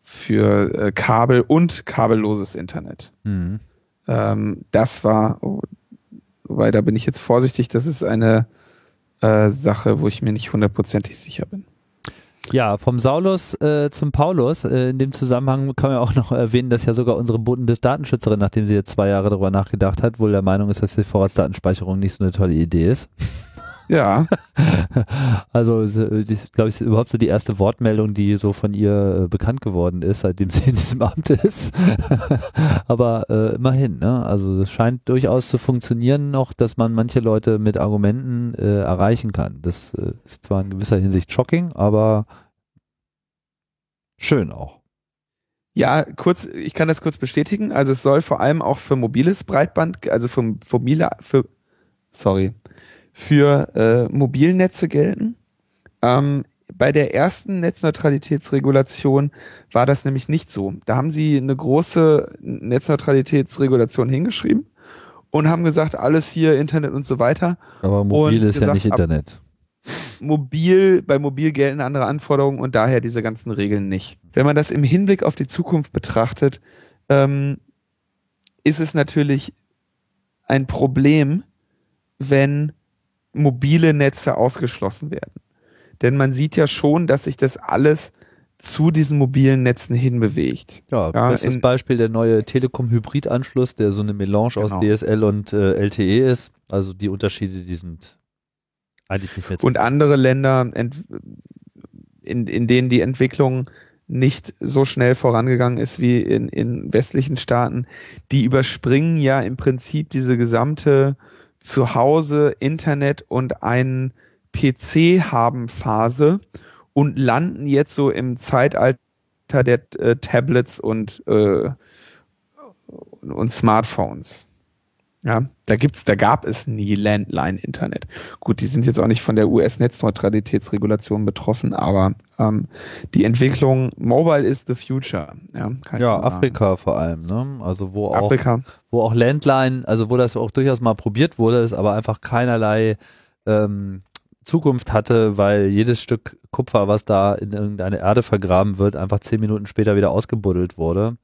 für äh, Kabel und kabelloses Internet. Mhm. Ähm, das war, oh, wobei da bin ich jetzt vorsichtig, das ist eine äh, Sache, wo ich mir nicht hundertprozentig sicher bin. Ja, vom Saulus äh, zum Paulus. Äh, in dem Zusammenhang kann man auch noch erwähnen, dass ja sogar unsere Bundesdatenschützerin, nachdem sie jetzt zwei Jahre darüber nachgedacht hat, wohl der Meinung ist, dass die Vorratsdatenspeicherung nicht so eine tolle Idee ist. Ja. Also, glaube ich, ist überhaupt so die erste Wortmeldung, die so von ihr äh, bekannt geworden ist, seitdem sie in diesem Amt ist. Aber äh, immerhin, ne? Also es scheint durchaus zu funktionieren noch, dass man manche Leute mit Argumenten äh, erreichen kann. Das äh, ist zwar in gewisser Hinsicht shocking, aber schön auch. Ja, kurz, ich kann das kurz bestätigen. Also es soll vor allem auch für mobiles Breitband, also für, für mobile, für, sorry, für äh, Mobilnetze gelten. Ähm, bei der ersten Netzneutralitätsregulation war das nämlich nicht so. Da haben sie eine große Netzneutralitätsregulation hingeschrieben und haben gesagt, alles hier Internet und so weiter. Aber mobil ist gesagt, ja nicht Internet. Mobil, bei mobil gelten andere Anforderungen und daher diese ganzen Regeln nicht. Wenn man das im Hinblick auf die Zukunft betrachtet, ähm, ist es natürlich ein Problem, wenn mobile Netze ausgeschlossen werden. Denn man sieht ja schon, dass sich das alles zu diesen mobilen Netzen hinbewegt. Ja, ja bestes in, Beispiel der neue Telekom-Hybrid-Anschluss, der so eine Melange genau. aus DSL und äh, LTE ist. Also die Unterschiede, die sind eigentlich nicht mehr zu Und andere Länder, in, in denen die Entwicklung nicht so schnell vorangegangen ist wie in, in westlichen Staaten, die überspringen ja im Prinzip diese gesamte zu Hause Internet und einen PC haben Phase und landen jetzt so im Zeitalter der äh, Tablets und, äh, und Smartphones. Ja, da gibt's, da gab es nie Landline-Internet. Gut, die sind jetzt auch nicht von der US-Netzneutralitätsregulation betroffen, aber ähm, die Entwicklung Mobile is the future. Ja, ja Afrika vor allem, ne? Also wo auch, Afrika. wo auch Landline, also wo das auch durchaus mal probiert wurde, ist aber einfach keinerlei ähm, Zukunft hatte, weil jedes Stück Kupfer, was da in irgendeine Erde vergraben wird, einfach zehn Minuten später wieder ausgebuddelt wurde.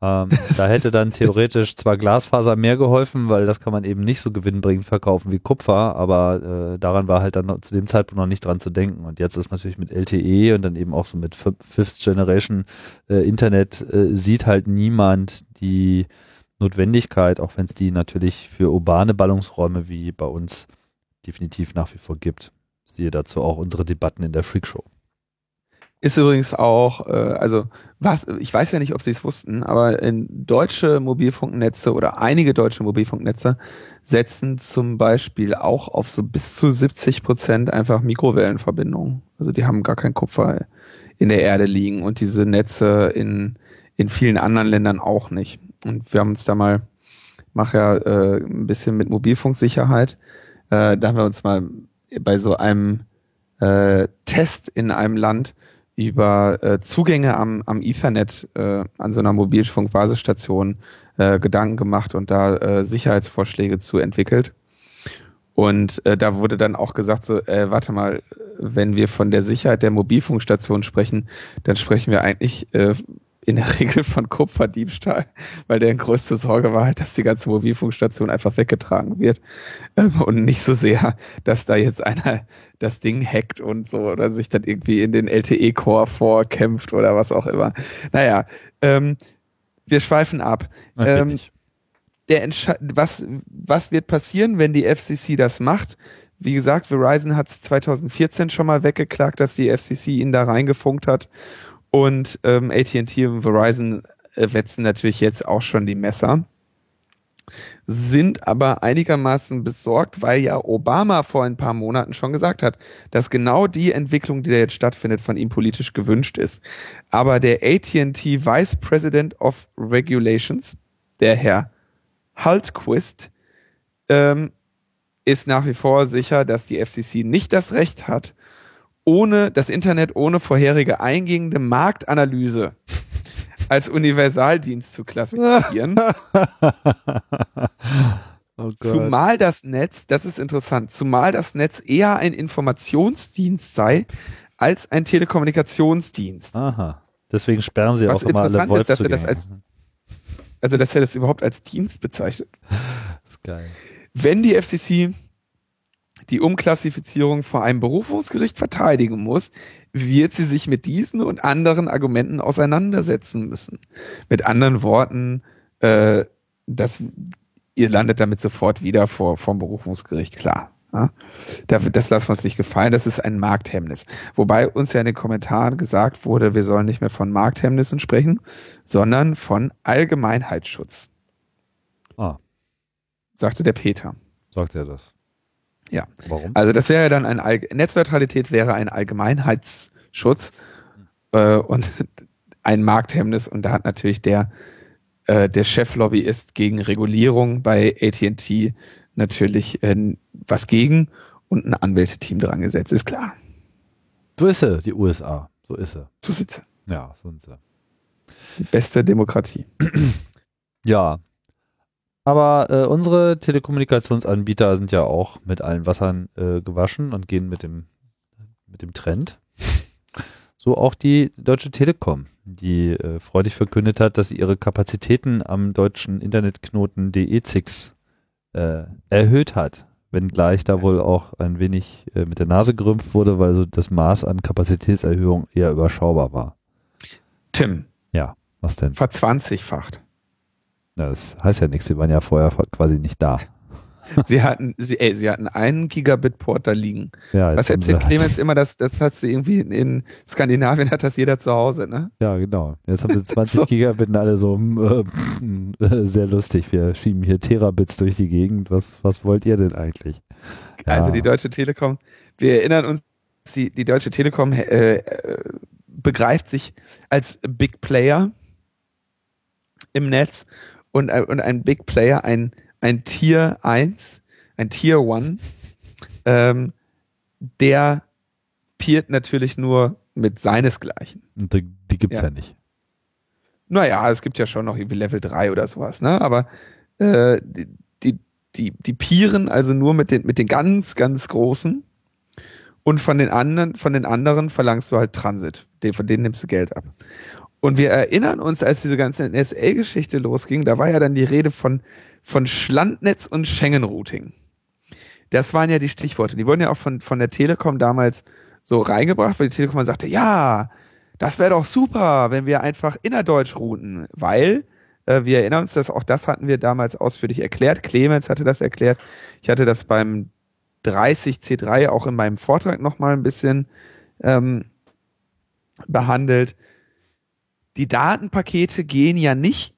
Ähm, da hätte dann theoretisch zwar Glasfaser mehr geholfen, weil das kann man eben nicht so gewinnbringend verkaufen wie Kupfer, aber äh, daran war halt dann zu dem Zeitpunkt noch nicht dran zu denken. Und jetzt ist natürlich mit LTE und dann eben auch so mit Fifth Generation äh, Internet äh, sieht halt niemand die Notwendigkeit, auch wenn es die natürlich für urbane Ballungsräume wie bei uns definitiv nach wie vor gibt. Siehe dazu auch unsere Debatten in der Freakshow. Ist übrigens auch, äh, also was, ich weiß ja nicht, ob Sie es wussten, aber in deutsche Mobilfunknetze oder einige deutsche Mobilfunknetze setzen zum Beispiel auch auf so bis zu 70 Prozent einfach Mikrowellenverbindungen. Also die haben gar kein Kupfer in der Erde liegen und diese Netze in, in vielen anderen Ländern auch nicht. Und wir haben uns da mal, mach ja äh, ein bisschen mit Mobilfunksicherheit, äh, da haben wir uns mal bei so einem äh, Test in einem Land über äh, Zugänge am, am Ethernet äh, an so einer Mobilfunkbasisstation äh, Gedanken gemacht und da äh, Sicherheitsvorschläge zu entwickelt. Und äh, da wurde dann auch gesagt, so, äh, warte mal, wenn wir von der Sicherheit der Mobilfunkstation sprechen, dann sprechen wir eigentlich äh, in der Regel von Kupferdiebstahl, weil der größte Sorge war halt, dass die ganze Mobilfunkstation einfach weggetragen wird ähm, und nicht so sehr, dass da jetzt einer das Ding hackt und so oder sich dann irgendwie in den LTE-Core vorkämpft oder was auch immer. Naja, ähm, wir schweifen ab. Ähm, der was, was wird passieren, wenn die FCC das macht? Wie gesagt, Verizon hat es 2014 schon mal weggeklagt, dass die FCC ihn da reingefunkt hat und ähm, AT&T und Verizon äh, wetzen natürlich jetzt auch schon die Messer, sind aber einigermaßen besorgt, weil ja Obama vor ein paar Monaten schon gesagt hat, dass genau die Entwicklung, die da jetzt stattfindet, von ihm politisch gewünscht ist. Aber der AT&T Vice President of Regulations, der Herr Hultquist, ähm, ist nach wie vor sicher, dass die FCC nicht das Recht hat, ohne das Internet ohne vorherige eingehende Marktanalyse als Universaldienst zu klassifizieren. oh zumal das Netz, das ist interessant, zumal das Netz eher ein Informationsdienst sei als ein Telekommunikationsdienst. Aha. Deswegen sperren sie Was auch immer alle ist, dass er das als, also dass er das überhaupt als Dienst bezeichnet. Das ist geil. Wenn die FCC die Umklassifizierung vor einem Berufungsgericht verteidigen muss, wird sie sich mit diesen und anderen Argumenten auseinandersetzen müssen. Mit anderen Worten, äh, das, ihr landet damit sofort wieder vor vom Berufungsgericht, klar. Ja? Das lassen wir uns nicht gefallen, das ist ein Markthemmnis. Wobei uns ja in den Kommentaren gesagt wurde, wir sollen nicht mehr von Markthemmnissen sprechen, sondern von Allgemeinheitsschutz. Ah. Sagte der Peter. Sagt er das? Ja. Warum? Also das wäre dann ein All Netzneutralität wäre ein Allgemeinheitsschutz äh, und ein Markthemmnis und da hat natürlich der äh, der Cheflobbyist gegen Regulierung bei AT&T natürlich äh, was gegen und ein Anwälteteam dran gesetzt, ist klar. So ist sie, die USA. So ist sie. So sind sie. Ja, so sind sie. Die beste Demokratie. Ja, aber äh, unsere Telekommunikationsanbieter sind ja auch mit allen Wassern äh, gewaschen und gehen mit dem, mit dem Trend. So auch die Deutsche Telekom, die äh, freudig verkündet hat, dass sie ihre Kapazitäten am deutschen Internetknoten DE6 äh, erhöht hat. Wenngleich da wohl auch ein wenig äh, mit der Nase gerümpft wurde, weil so das Maß an Kapazitätserhöhung eher überschaubar war. Tim. Ja, was denn? Verzwanzigfacht. Das heißt ja nichts, sie waren ja vorher quasi nicht da. sie hatten, sie, ey, sie hatten einen Gigabit-Port da liegen. Ja, Was erzählt halt Clemens immer, dass das hat sie irgendwie in Skandinavien hat das jeder zu Hause, ne? Ja, genau. Jetzt haben sie 20 so. Gigabit und alle so äh, äh, sehr lustig. Wir schieben hier Terabits durch die Gegend. Was, was wollt ihr denn eigentlich? Ja. Also die Deutsche Telekom, wir erinnern uns, die, die Deutsche Telekom äh, äh, begreift sich als Big Player im Netz und, äh, und ein Big Player, ein, ein Tier 1, ein Tier 1, ähm, der peert natürlich nur mit seinesgleichen. Und die, die gibt's ja. ja nicht. Naja, es gibt ja schon noch irgendwie Level 3 oder sowas, ne? Aber äh, die, die, die, die pieren also nur mit den, mit den ganz, ganz großen. Und von den anderen, von den anderen verlangst du halt Transit. Den, von denen nimmst du Geld ab. Und wir erinnern uns, als diese ganze NSA-Geschichte losging, da war ja dann die Rede von, von Schlandnetz und Schengen-Routing. Das waren ja die Stichworte. Die wurden ja auch von, von der Telekom damals so reingebracht, weil die Telekom sagte, ja, das wäre doch super, wenn wir einfach innerdeutsch routen, weil äh, wir erinnern uns, dass auch das hatten wir damals ausführlich erklärt. Clemens hatte das erklärt. Ich hatte das beim 30C3 auch in meinem Vortrag nochmal ein bisschen ähm, behandelt die Datenpakete gehen ja nicht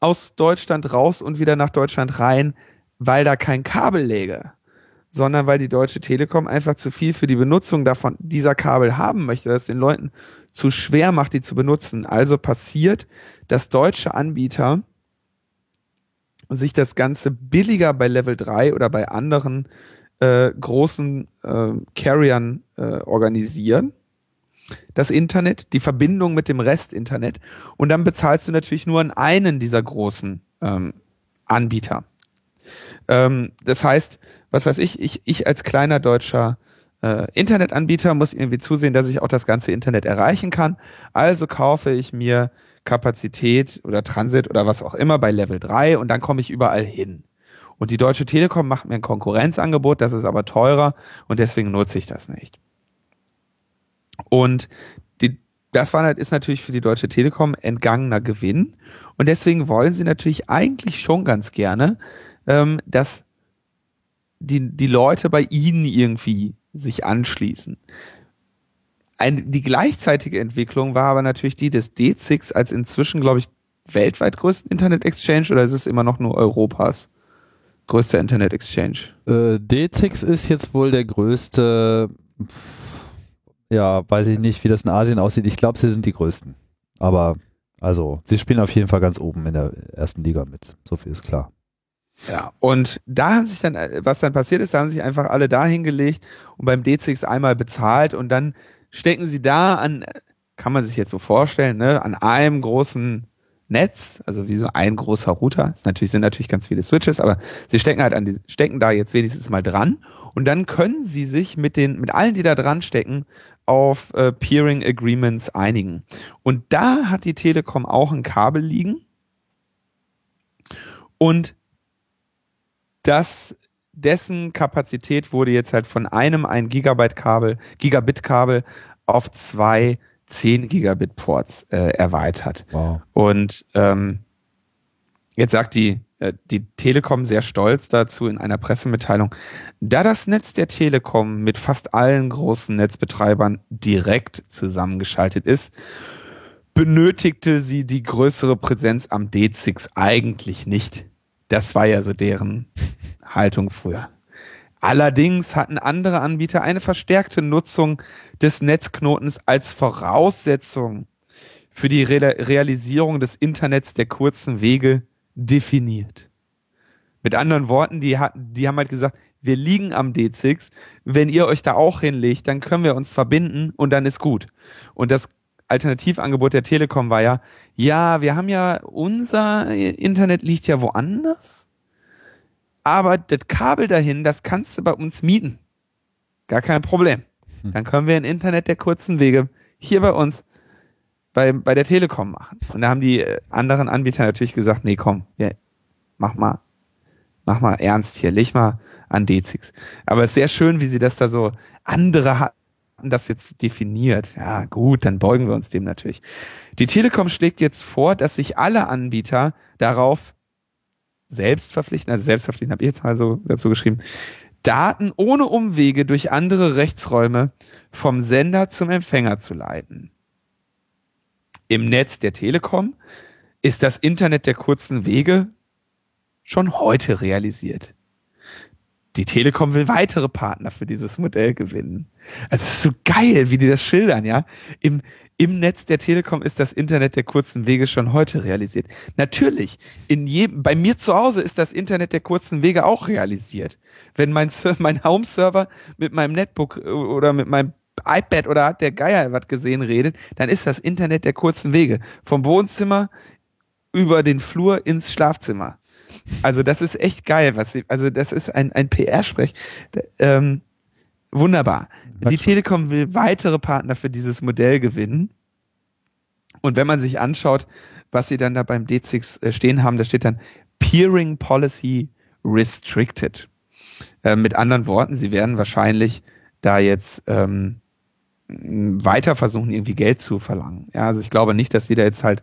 aus Deutschland raus und wieder nach Deutschland rein, weil da kein Kabel läge, sondern weil die Deutsche Telekom einfach zu viel für die Benutzung davon dieser Kabel haben möchte, dass den Leuten zu schwer macht, die zu benutzen. Also passiert, dass deutsche Anbieter sich das Ganze billiger bei Level 3 oder bei anderen äh, großen äh, Carriern äh, organisieren das Internet, die Verbindung mit dem Rest Internet und dann bezahlst du natürlich nur an einen dieser großen ähm, Anbieter. Ähm, das heißt, was weiß ich, ich, ich als kleiner deutscher äh, Internetanbieter muss irgendwie zusehen, dass ich auch das ganze Internet erreichen kann. Also kaufe ich mir Kapazität oder Transit oder was auch immer bei Level 3 und dann komme ich überall hin. Und die Deutsche Telekom macht mir ein Konkurrenzangebot, das ist aber teurer und deswegen nutze ich das nicht. Und die, das war, ist natürlich für die Deutsche Telekom entgangener Gewinn. Und deswegen wollen sie natürlich eigentlich schon ganz gerne, ähm, dass die, die Leute bei ihnen irgendwie sich anschließen. Ein, die gleichzeitige Entwicklung war aber natürlich die des D6 als inzwischen, glaube ich, weltweit größten Internet Exchange oder ist es immer noch nur Europas größter Internet Exchange? Äh, D6 ist jetzt wohl der größte ja, weiß ich nicht, wie das in Asien aussieht. Ich glaube, sie sind die größten. Aber also, sie spielen auf jeden Fall ganz oben in der ersten Liga mit. So viel ist klar. Ja, und da haben sich dann, was dann passiert ist, da haben sich einfach alle da hingelegt und beim D6 einmal bezahlt und dann stecken sie da an kann man sich jetzt so vorstellen, ne, an einem großen Netz, also wie so ein großer Router. Es natürlich sind natürlich ganz viele Switches, aber sie stecken halt an die, stecken da jetzt wenigstens mal dran und dann können sie sich mit den mit allen, die da dran stecken, auf äh, Peering Agreements einigen. Und da hat die Telekom auch ein Kabel liegen und das dessen Kapazität wurde jetzt halt von einem ein Gigabyte Kabel, Gigabit Kabel auf zwei 10 Gigabit Ports äh, erweitert. Wow. Und ähm, jetzt sagt die, die Telekom sehr stolz dazu in einer Pressemitteilung, da das Netz der Telekom mit fast allen großen Netzbetreibern direkt zusammengeschaltet ist, benötigte sie die größere Präsenz am D6 eigentlich nicht. Das war ja so deren Haltung früher. Allerdings hatten andere Anbieter eine verstärkte Nutzung des Netzknotens als Voraussetzung für die Re Realisierung des Internets der kurzen Wege definiert. Mit anderen Worten, die, die haben halt gesagt, wir liegen am D6, wenn ihr euch da auch hinlegt, dann können wir uns verbinden und dann ist gut. Und das Alternativangebot der Telekom war ja, ja, wir haben ja, unser Internet liegt ja woanders aber das Kabel dahin, das kannst du bei uns mieten. Gar kein Problem. Hm. Dann können wir ein Internet der kurzen Wege hier bei uns bei, bei der Telekom machen. Und da haben die äh, anderen Anbieter natürlich gesagt, nee, komm, ja, mach mal, mach mal ernst hier, leg mal an D6. Aber es ist sehr schön, wie sie das da so, andere hatten das jetzt definiert. Ja, gut, dann beugen wir uns dem natürlich. Die Telekom schlägt jetzt vor, dass sich alle Anbieter darauf selbst verpflichten, also selbst verpflichten habe ich jetzt mal so dazu geschrieben, Daten ohne Umwege durch andere Rechtsräume vom Sender zum Empfänger zu leiten. Im Netz der Telekom ist das Internet der kurzen Wege schon heute realisiert. Die Telekom will weitere Partner für dieses Modell gewinnen. Also es ist so geil, wie die das schildern, ja. Im, im Netz der Telekom ist das Internet der kurzen Wege schon heute realisiert. Natürlich, in jedem, bei mir zu Hause ist das Internet der kurzen Wege auch realisiert. Wenn mein, mein Home-Server mit meinem Netbook äh, oder mit meinem iPad oder hat der Geier was gesehen redet, dann ist das Internet der kurzen Wege. Vom Wohnzimmer über den Flur ins Schlafzimmer. Also das ist echt geil, was sie, also das ist ein, ein PR-Sprech. Ähm, wunderbar. Die Telekom will weitere Partner für dieses Modell gewinnen. Und wenn man sich anschaut, was sie dann da beim D6 äh, stehen haben, da steht dann Peering Policy Restricted. Äh, mit anderen Worten, sie werden wahrscheinlich da jetzt ähm, weiter versuchen, irgendwie Geld zu verlangen. Ja, also ich glaube nicht, dass sie da jetzt halt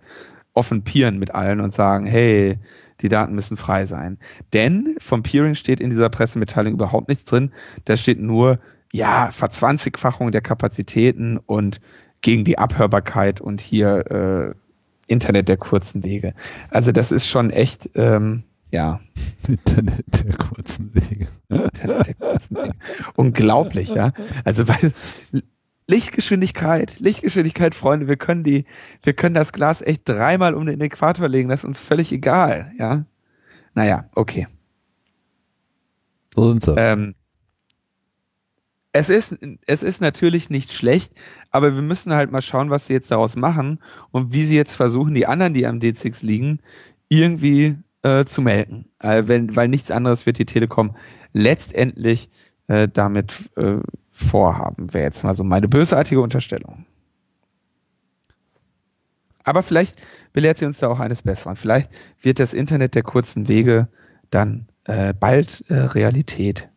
offen peeren mit allen und sagen, hey, die Daten müssen frei sein. Denn vom Peering steht in dieser Pressemitteilung überhaupt nichts drin. Da steht nur, ja, Verzwanzigfachung der Kapazitäten und gegen die Abhörbarkeit und hier äh, Internet der kurzen Wege. Also das ist schon echt, ähm, ja. Internet der kurzen Wege. Internet der kurzen Wege. Unglaublich, ja. Also weil Lichtgeschwindigkeit, Lichtgeschwindigkeit, Freunde, wir können die, wir können das Glas echt dreimal um den Äquator legen, das ist uns völlig egal, ja. Naja, okay. So sind sie. Ähm, es ist, es ist natürlich nicht schlecht, aber wir müssen halt mal schauen, was sie jetzt daraus machen und wie sie jetzt versuchen, die anderen, die am D6 liegen, irgendwie äh, zu melken. Äh, wenn, weil nichts anderes wird die Telekom letztendlich äh, damit äh, vorhaben. Wäre jetzt mal so meine bösartige Unterstellung. Aber vielleicht belehrt sie uns da auch eines Besseren. Vielleicht wird das Internet der kurzen Wege dann äh, bald äh, Realität.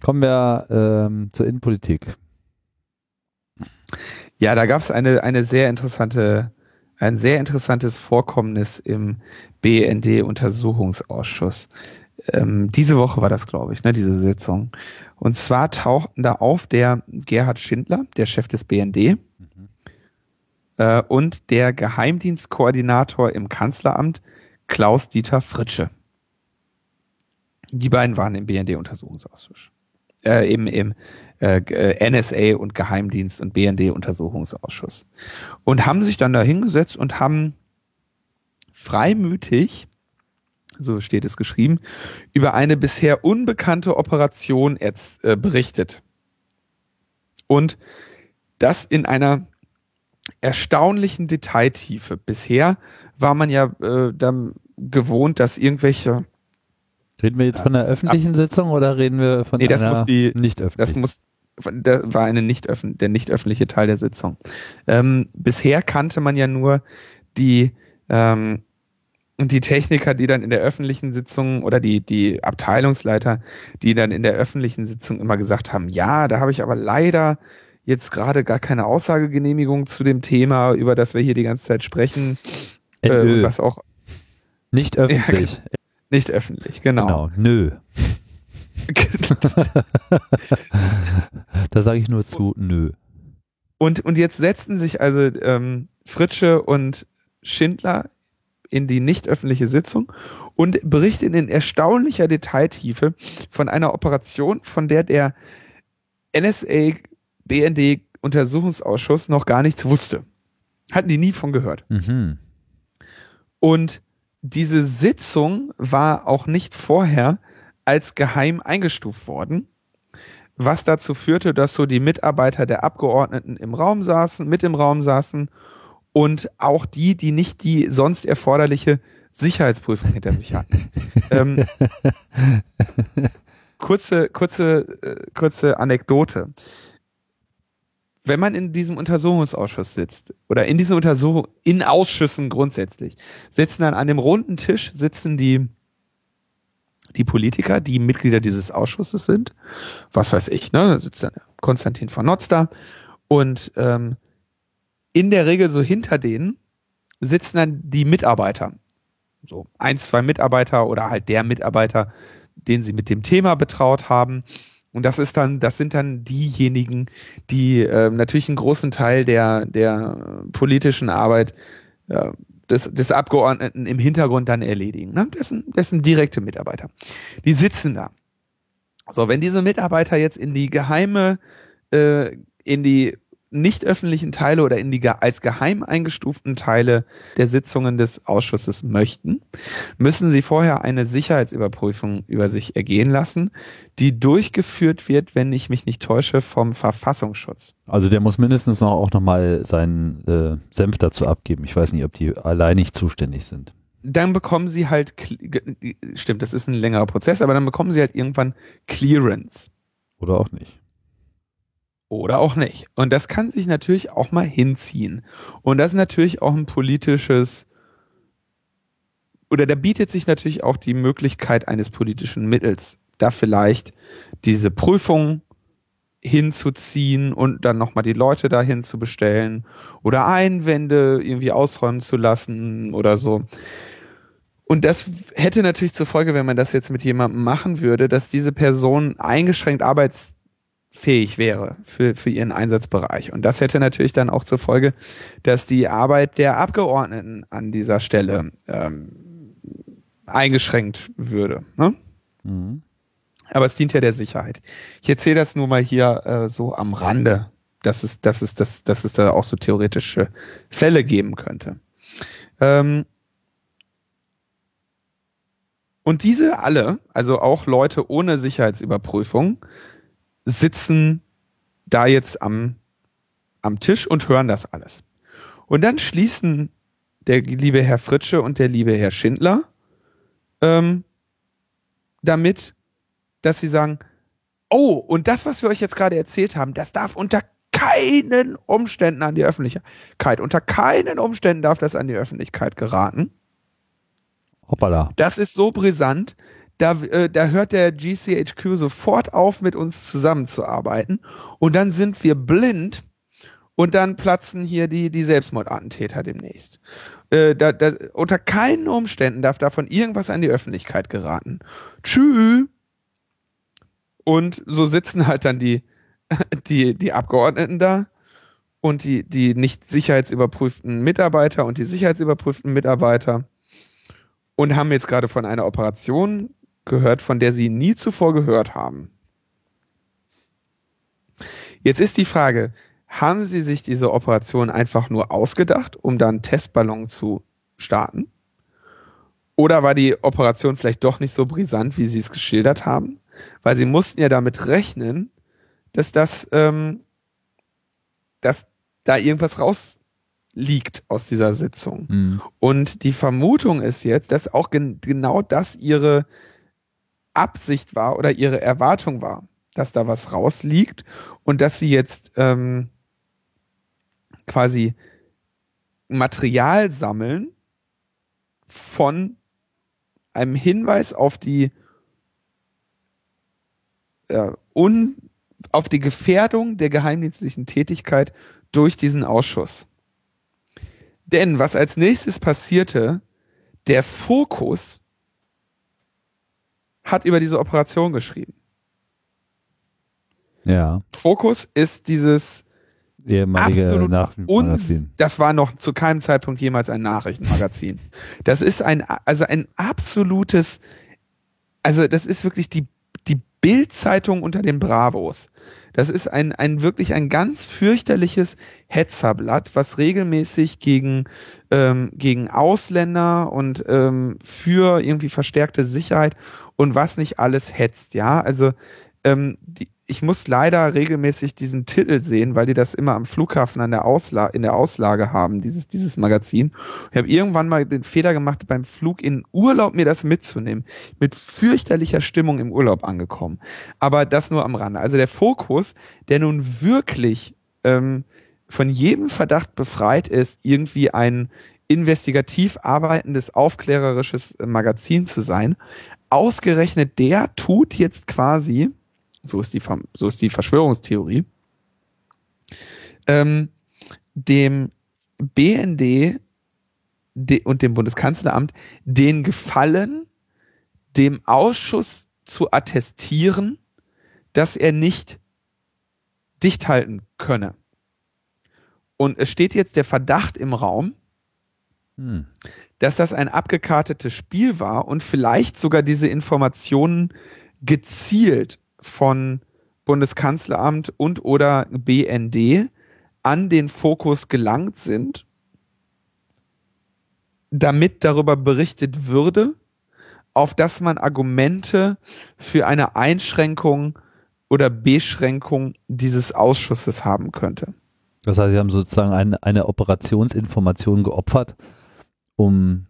Kommen wir ähm, zur Innenpolitik. Ja, da gab es eine, eine sehr interessante, ein sehr interessantes Vorkommnis im BND-Untersuchungsausschuss. Ähm, diese Woche war das, glaube ich, ne, diese Sitzung. Und zwar tauchten da auf der Gerhard Schindler, der Chef des BND, mhm. äh, und der Geheimdienstkoordinator im Kanzleramt, Klaus-Dieter Fritsche. Die beiden waren im BND-Untersuchungsausschuss äh, im, im äh, äh NSA und Geheimdienst und BND-Untersuchungsausschuss. Und haben sich dann da hingesetzt und haben freimütig, so steht es geschrieben, über eine bisher unbekannte Operation jetzt, äh, berichtet. Und das in einer erstaunlichen Detailtiefe. Bisher war man ja äh, dann gewohnt, dass irgendwelche Reden wir jetzt von der öffentlichen Ab Sitzung oder reden wir von nee, das einer muss die, nicht öffentlichen? Das muss, das war eine nicht öffn der nicht öffentliche Teil der Sitzung. Ähm, bisher kannte man ja nur die ähm, die Techniker, die dann in der öffentlichen Sitzung oder die die Abteilungsleiter, die dann in der öffentlichen Sitzung immer gesagt haben, ja, da habe ich aber leider jetzt gerade gar keine Aussagegenehmigung zu dem Thema, über das wir hier die ganze Zeit sprechen, äh, was auch nicht öffentlich. Ja, nicht öffentlich, genau. Genau, nö. da sage ich nur zu, nö. Und, und jetzt setzten sich also ähm, Fritsche und Schindler in die nicht öffentliche Sitzung und berichten in erstaunlicher Detailtiefe von einer Operation, von der der NSA BND Untersuchungsausschuss noch gar nichts wusste. Hatten die nie von gehört. Mhm. Und diese Sitzung war auch nicht vorher als geheim eingestuft worden, was dazu führte, dass so die Mitarbeiter der Abgeordneten im Raum saßen, mit im Raum saßen und auch die, die nicht die sonst erforderliche Sicherheitsprüfung hinter sich hatten. ähm, kurze, kurze, äh, kurze Anekdote. Wenn man in diesem Untersuchungsausschuss sitzt oder in diesen Untersuchungen, in Ausschüssen grundsätzlich, sitzen dann an dem runden Tisch sitzen die die Politiker, die Mitglieder dieses Ausschusses sind, was weiß ich, ne, da sitzt dann Konstantin von Notz da und ähm, in der Regel so hinter denen sitzen dann die Mitarbeiter, so eins, zwei Mitarbeiter oder halt der Mitarbeiter, den sie mit dem Thema betraut haben und das ist dann, das sind dann diejenigen, die äh, natürlich einen großen Teil der, der politischen Arbeit äh, des, des Abgeordneten im Hintergrund dann erledigen. Ne? Das, sind, das sind direkte Mitarbeiter. Die sitzen da. So, wenn diese Mitarbeiter jetzt in die geheime, äh, in die nicht öffentlichen Teile oder in die als geheim eingestuften Teile der Sitzungen des Ausschusses möchten, müssen sie vorher eine Sicherheitsüberprüfung über sich ergehen lassen, die durchgeführt wird, wenn ich mich nicht täusche, vom Verfassungsschutz. Also der muss mindestens noch auch nochmal seinen äh, Senf dazu abgeben. Ich weiß nicht, ob die allein nicht zuständig sind. Dann bekommen sie halt, stimmt, das ist ein längerer Prozess, aber dann bekommen sie halt irgendwann Clearance. Oder auch nicht. Oder auch nicht. Und das kann sich natürlich auch mal hinziehen. Und das ist natürlich auch ein politisches, oder da bietet sich natürlich auch die Möglichkeit eines politischen Mittels, da vielleicht diese Prüfung hinzuziehen und dann nochmal die Leute dahin zu bestellen oder Einwände irgendwie ausräumen zu lassen oder so. Und das hätte natürlich zur Folge, wenn man das jetzt mit jemandem machen würde, dass diese Person eingeschränkt arbeits fähig wäre für, für ihren Einsatzbereich. Und das hätte natürlich dann auch zur Folge, dass die Arbeit der Abgeordneten an dieser Stelle ähm, eingeschränkt würde. Ne? Mhm. Aber es dient ja der Sicherheit. Ich erzähle das nur mal hier äh, so am Rande, dass es, dass es, dass, dass es da auch so theoretische Fälle geben könnte. Ähm, und diese alle, also auch Leute ohne Sicherheitsüberprüfung, sitzen da jetzt am, am Tisch und hören das alles. Und dann schließen der liebe Herr Fritsche und der liebe Herr Schindler ähm, damit, dass sie sagen, oh, und das, was wir euch jetzt gerade erzählt haben, das darf unter keinen Umständen an die Öffentlichkeit, unter keinen Umständen darf das an die Öffentlichkeit geraten. Hoppala. Das ist so brisant, da, äh, da hört der GCHQ sofort auf, mit uns zusammenzuarbeiten. Und dann sind wir blind und dann platzen hier die, die Selbstmordattentäter demnächst. Äh, da, da, unter keinen Umständen darf davon irgendwas an die Öffentlichkeit geraten. Tschüss. Und so sitzen halt dann die, die, die Abgeordneten da und die, die nicht sicherheitsüberprüften Mitarbeiter und die sicherheitsüberprüften Mitarbeiter und haben jetzt gerade von einer Operation gehört, von der sie nie zuvor gehört haben. Jetzt ist die Frage, haben sie sich diese Operation einfach nur ausgedacht, um dann Testballon zu starten? Oder war die Operation vielleicht doch nicht so brisant, wie sie es geschildert haben? Weil sie mussten ja damit rechnen, dass das ähm, dass da irgendwas rausliegt aus dieser Sitzung. Mhm. Und die Vermutung ist jetzt, dass auch gen genau das ihre Absicht war oder ihre Erwartung war, dass da was rausliegt und dass sie jetzt ähm, quasi Material sammeln von einem Hinweis auf die äh, un, auf die Gefährdung der geheimdienstlichen Tätigkeit durch diesen Ausschuss. Denn was als nächstes passierte, der Fokus hat über diese Operation geschrieben. Ja, Fokus ist dieses ehemalige absolut Nachrichtenmagazin. das war noch zu keinem Zeitpunkt jemals ein Nachrichtenmagazin. Das ist ein, also ein absolutes, also das ist wirklich die, die Bildzeitung unter den Bravos. Das ist ein, ein wirklich ein ganz fürchterliches Hetzerblatt, was regelmäßig gegen, ähm, gegen Ausländer und ähm, für irgendwie verstärkte Sicherheit und was nicht alles hetzt, ja. Also ähm, die, ich muss leider regelmäßig diesen Titel sehen, weil die das immer am Flughafen an der Ausla in der Auslage haben, dieses, dieses Magazin. Ich habe irgendwann mal den Fehler gemacht, beim Flug in Urlaub mir das mitzunehmen. Mit fürchterlicher Stimmung im Urlaub angekommen. Aber das nur am Rande. Also der Fokus, der nun wirklich ähm, von jedem Verdacht befreit ist, irgendwie ein investigativ arbeitendes, aufklärerisches Magazin zu sein, ausgerechnet der tut jetzt quasi so ist die, so ist die Verschwörungstheorie, ähm, dem BND und dem Bundeskanzleramt den Gefallen, dem Ausschuss zu attestieren, dass er nicht dicht halten könne. Und es steht jetzt der Verdacht im Raum, hm. Dass das ein abgekartetes Spiel war und vielleicht sogar diese Informationen gezielt von Bundeskanzleramt und oder BND an den Fokus gelangt sind, damit darüber berichtet würde, auf dass man Argumente für eine Einschränkung oder Beschränkung dieses Ausschusses haben könnte. Das heißt, Sie haben sozusagen eine, eine Operationsinformation geopfert, um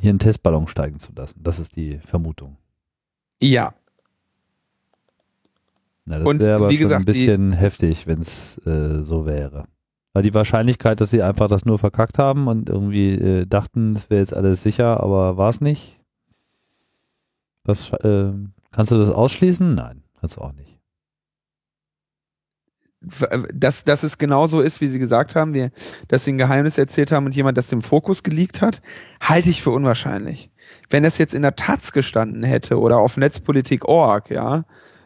hier einen Testballon steigen zu lassen. Das ist die Vermutung. Ja, na, das wäre aber wie schon gesagt, ein bisschen heftig, wenn es äh, so wäre. Weil die Wahrscheinlichkeit, dass sie einfach das nur verkackt haben und irgendwie äh, dachten, es wäre jetzt alles sicher, aber war es nicht. Das, äh, kannst du das ausschließen? Nein, kannst du auch nicht. Dass, dass es genauso ist, wie sie gesagt haben, wir, dass sie ein Geheimnis erzählt haben und jemand das dem Fokus geleakt hat, halte ich für unwahrscheinlich. Wenn das jetzt in der Taz gestanden hätte oder auf Netzpolitik.org, ja,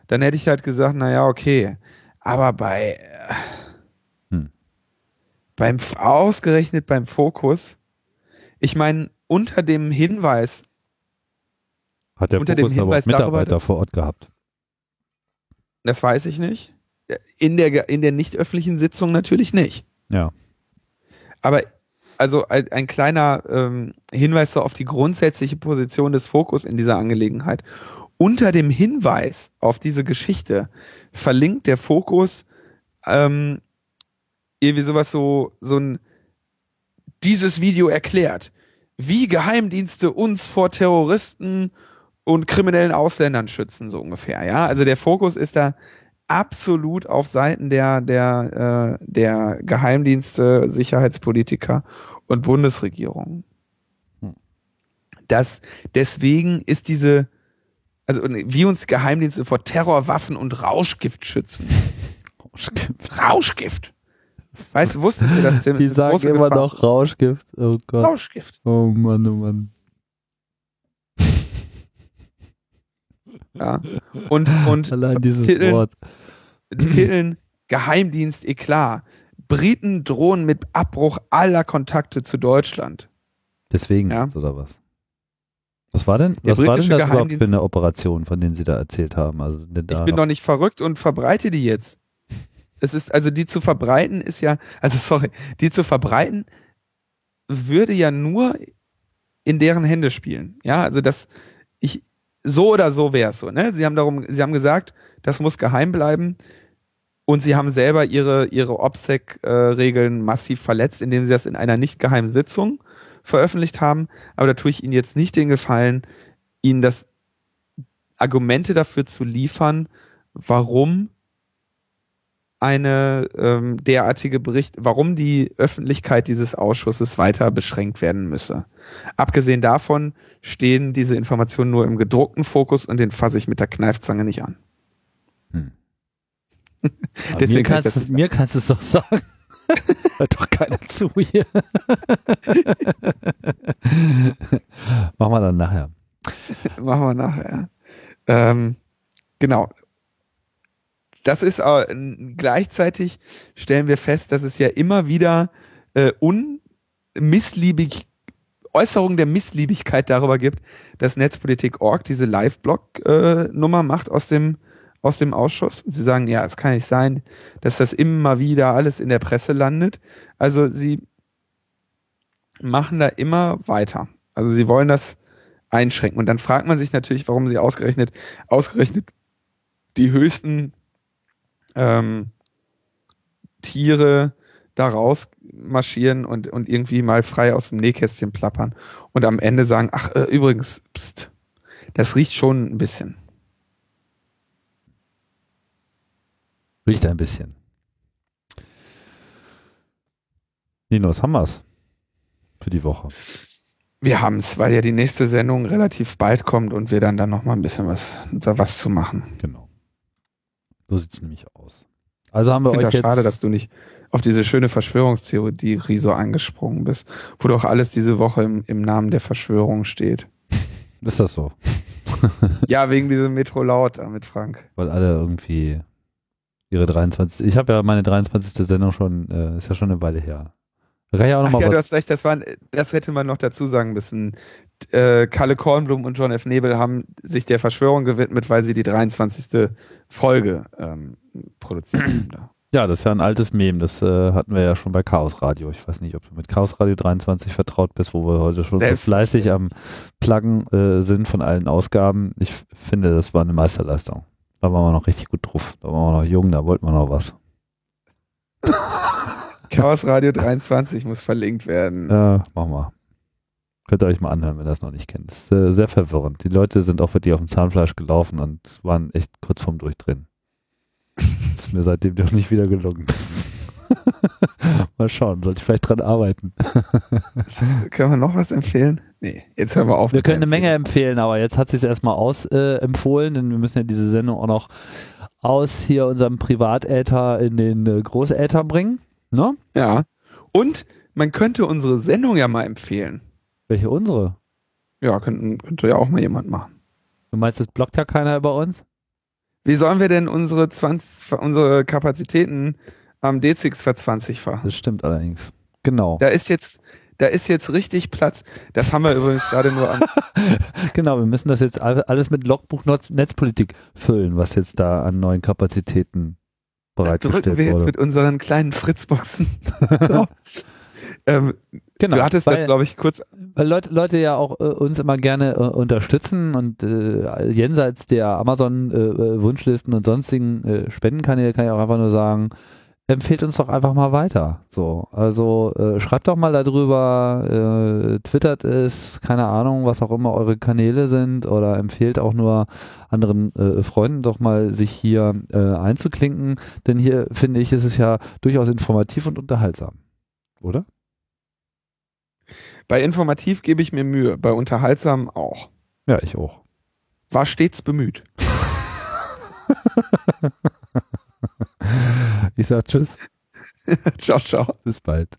dann hätte ich halt gesagt, naja, okay. Aber bei hm. beim ausgerechnet beim Fokus, ich meine, unter dem Hinweis hat der unter Fokus dem Hinweis Mitarbeiter darüber, vor Ort gehabt. Das weiß ich nicht. In der in der nicht öffentlichen Sitzung natürlich nicht. Ja. Aber also ein, ein kleiner ähm, Hinweis so auf die grundsätzliche Position des Fokus in dieser Angelegenheit unter dem Hinweis auf diese Geschichte verlinkt der Fokus ähm, irgendwie sowas so, so ein dieses Video erklärt, wie Geheimdienste uns vor Terroristen und kriminellen Ausländern schützen, so ungefähr. Ja, also der Fokus ist da absolut auf Seiten der, der, äh, der Geheimdienste, Sicherheitspolitiker und Bundesregierung. Hm. Das, deswegen ist diese, also wie uns Geheimdienste vor Terrorwaffen und Rauschgift schützen. Rauschgift. Rauschgift. Weißt du, wusstest du das? Die sagen immer Gefahr. noch Rauschgift. Oh Gott. Rauschgift. Oh Mann, oh Mann. Ja. Und, und Allein dieses Titeln, Wort. Titeln Geheimdienst Eklat. Briten drohen mit Abbruch aller Kontakte zu Deutschland. Deswegen, ja. oder was? Was war denn, was war denn das überhaupt für eine Operation, von denen Sie da erzählt haben? Also, ich bin noch? doch nicht verrückt und verbreite die jetzt. Es ist, also die zu verbreiten ist ja, also sorry, die zu verbreiten würde ja nur in deren Hände spielen. Ja, also das, ich, so oder so wäre es so, ne? Sie haben darum, sie haben gesagt, das muss geheim bleiben. Und sie haben selber ihre, ihre OPSEC-Regeln massiv verletzt, indem sie das in einer nicht geheimen Sitzung veröffentlicht haben. Aber da tue ich Ihnen jetzt nicht den Gefallen, Ihnen das Argumente dafür zu liefern, warum eine ähm, derartige Bericht, warum die Öffentlichkeit dieses Ausschusses weiter beschränkt werden müsse. Abgesehen davon stehen diese Informationen nur im gedruckten Fokus und den fasse ich mit der Kneifzange nicht an. Hm. mir, kannst du, mir kannst du es doch sagen. Hört doch keiner zu hier. Machen wir dann nachher. Machen wir nachher. Ähm, genau. Das ist äh, gleichzeitig stellen wir fest, dass es ja immer wieder äh, unmissliebig Äußerungen der Missliebigkeit darüber gibt, dass Netzpolitik.org diese Live-Blog-Nummer äh, macht aus dem aus dem Ausschuss. Sie sagen, ja, es kann nicht sein, dass das immer wieder alles in der Presse landet. Also sie machen da immer weiter. Also sie wollen das einschränken. Und dann fragt man sich natürlich, warum sie ausgerechnet, ausgerechnet die höchsten ähm, Tiere da raus marschieren und, und irgendwie mal frei aus dem Nähkästchen plappern und am Ende sagen, ach, äh, übrigens, pst, das riecht schon ein bisschen. Riecht ein bisschen. Ninos, haben wir's für die Woche? Wir haben es, weil ja die nächste Sendung relativ bald kommt und wir dann dann noch mal ein bisschen was da was zu machen. Genau. So sieht's nämlich aus. Also haben wir ich euch jetzt schade, dass du nicht auf diese schöne Verschwörungstheorie so angesprungen bist, wo doch alles diese Woche im, im Namen der Verschwörung steht. Ist das so? ja, wegen diesem Metro Laut mit Frank. Weil alle irgendwie ihre 23. Ich habe ja meine 23. Sendung schon, äh, ist ja schon eine Weile her. Da kann ich auch noch Ach mal ja, was du hast recht, das, war, das hätte man noch dazu sagen müssen. Äh, Kalle Kornblum und John F. Nebel haben sich der Verschwörung gewidmet, weil sie die 23. Folge ähm, produziert haben. Ja, das ist ja ein altes Meme, das äh, hatten wir ja schon bei Chaos Radio. Ich weiß nicht, ob du mit Chaos Radio 23 vertraut bist, wo wir heute schon so fleißig am Pluggen äh, sind von allen Ausgaben. Ich finde, das war eine Meisterleistung. Da waren wir noch richtig gut drauf. Da waren wir noch jung, da wollten wir noch was. Chaos Radio 23 muss verlinkt werden. Ja, machen wir. Könnt ihr euch mal anhören, wenn ihr das noch nicht kennt. Das ist äh, sehr verwirrend. Die Leute sind auch wirklich auf dem Zahnfleisch gelaufen und waren echt kurz vorm Durchdrehen. ist mir seitdem doch nicht wieder gelungen. mal schauen, sollte ich vielleicht dran arbeiten. Können wir noch was empfehlen? Nee, jetzt hören wir auf. Wir können eine Menge empfehlen, aber jetzt hat sich erstmal aus äh, denn wir müssen ja diese Sendung auch noch aus hier unserem Privatäther in den äh, Großäther bringen. Ne? Ja. Und man könnte unsere Sendung ja mal empfehlen. Welche unsere? Ja, könnte, könnte ja auch mal jemand machen. Du meinst, es blockt ja keiner über uns? Wie sollen wir denn unsere 20, unsere Kapazitäten am D6 verzwanzigfachen? Das stimmt allerdings. Genau. Da ist jetzt, da ist jetzt richtig Platz. Das haben wir übrigens gerade nur an. genau, wir müssen das jetzt alles mit Logbuch Netzpolitik füllen, was jetzt da an neuen Kapazitäten bereitgestellt drücken wir wurde. jetzt mit unseren kleinen Fritzboxen. ähm, genau, du hattest weil, das, glaube ich, kurz. Weil Leute, Leute ja auch äh, uns immer gerne äh, unterstützen und äh, jenseits der Amazon-Wunschlisten äh, und sonstigen äh, Spendenkanäle kann ich auch einfach nur sagen, empfehlt uns doch einfach mal weiter. So, also äh, schreibt doch mal darüber, äh, twittert es, keine Ahnung, was auch immer eure Kanäle sind oder empfehlt auch nur anderen äh, Freunden doch mal sich hier äh, einzuklinken, denn hier finde ich, ist es ja durchaus informativ und unterhaltsam, oder? Bei informativ gebe ich mir Mühe, bei unterhaltsam auch. Ja, ich auch. War stets bemüht. Ich sag Tschüss. ciao, ciao. Bis bald.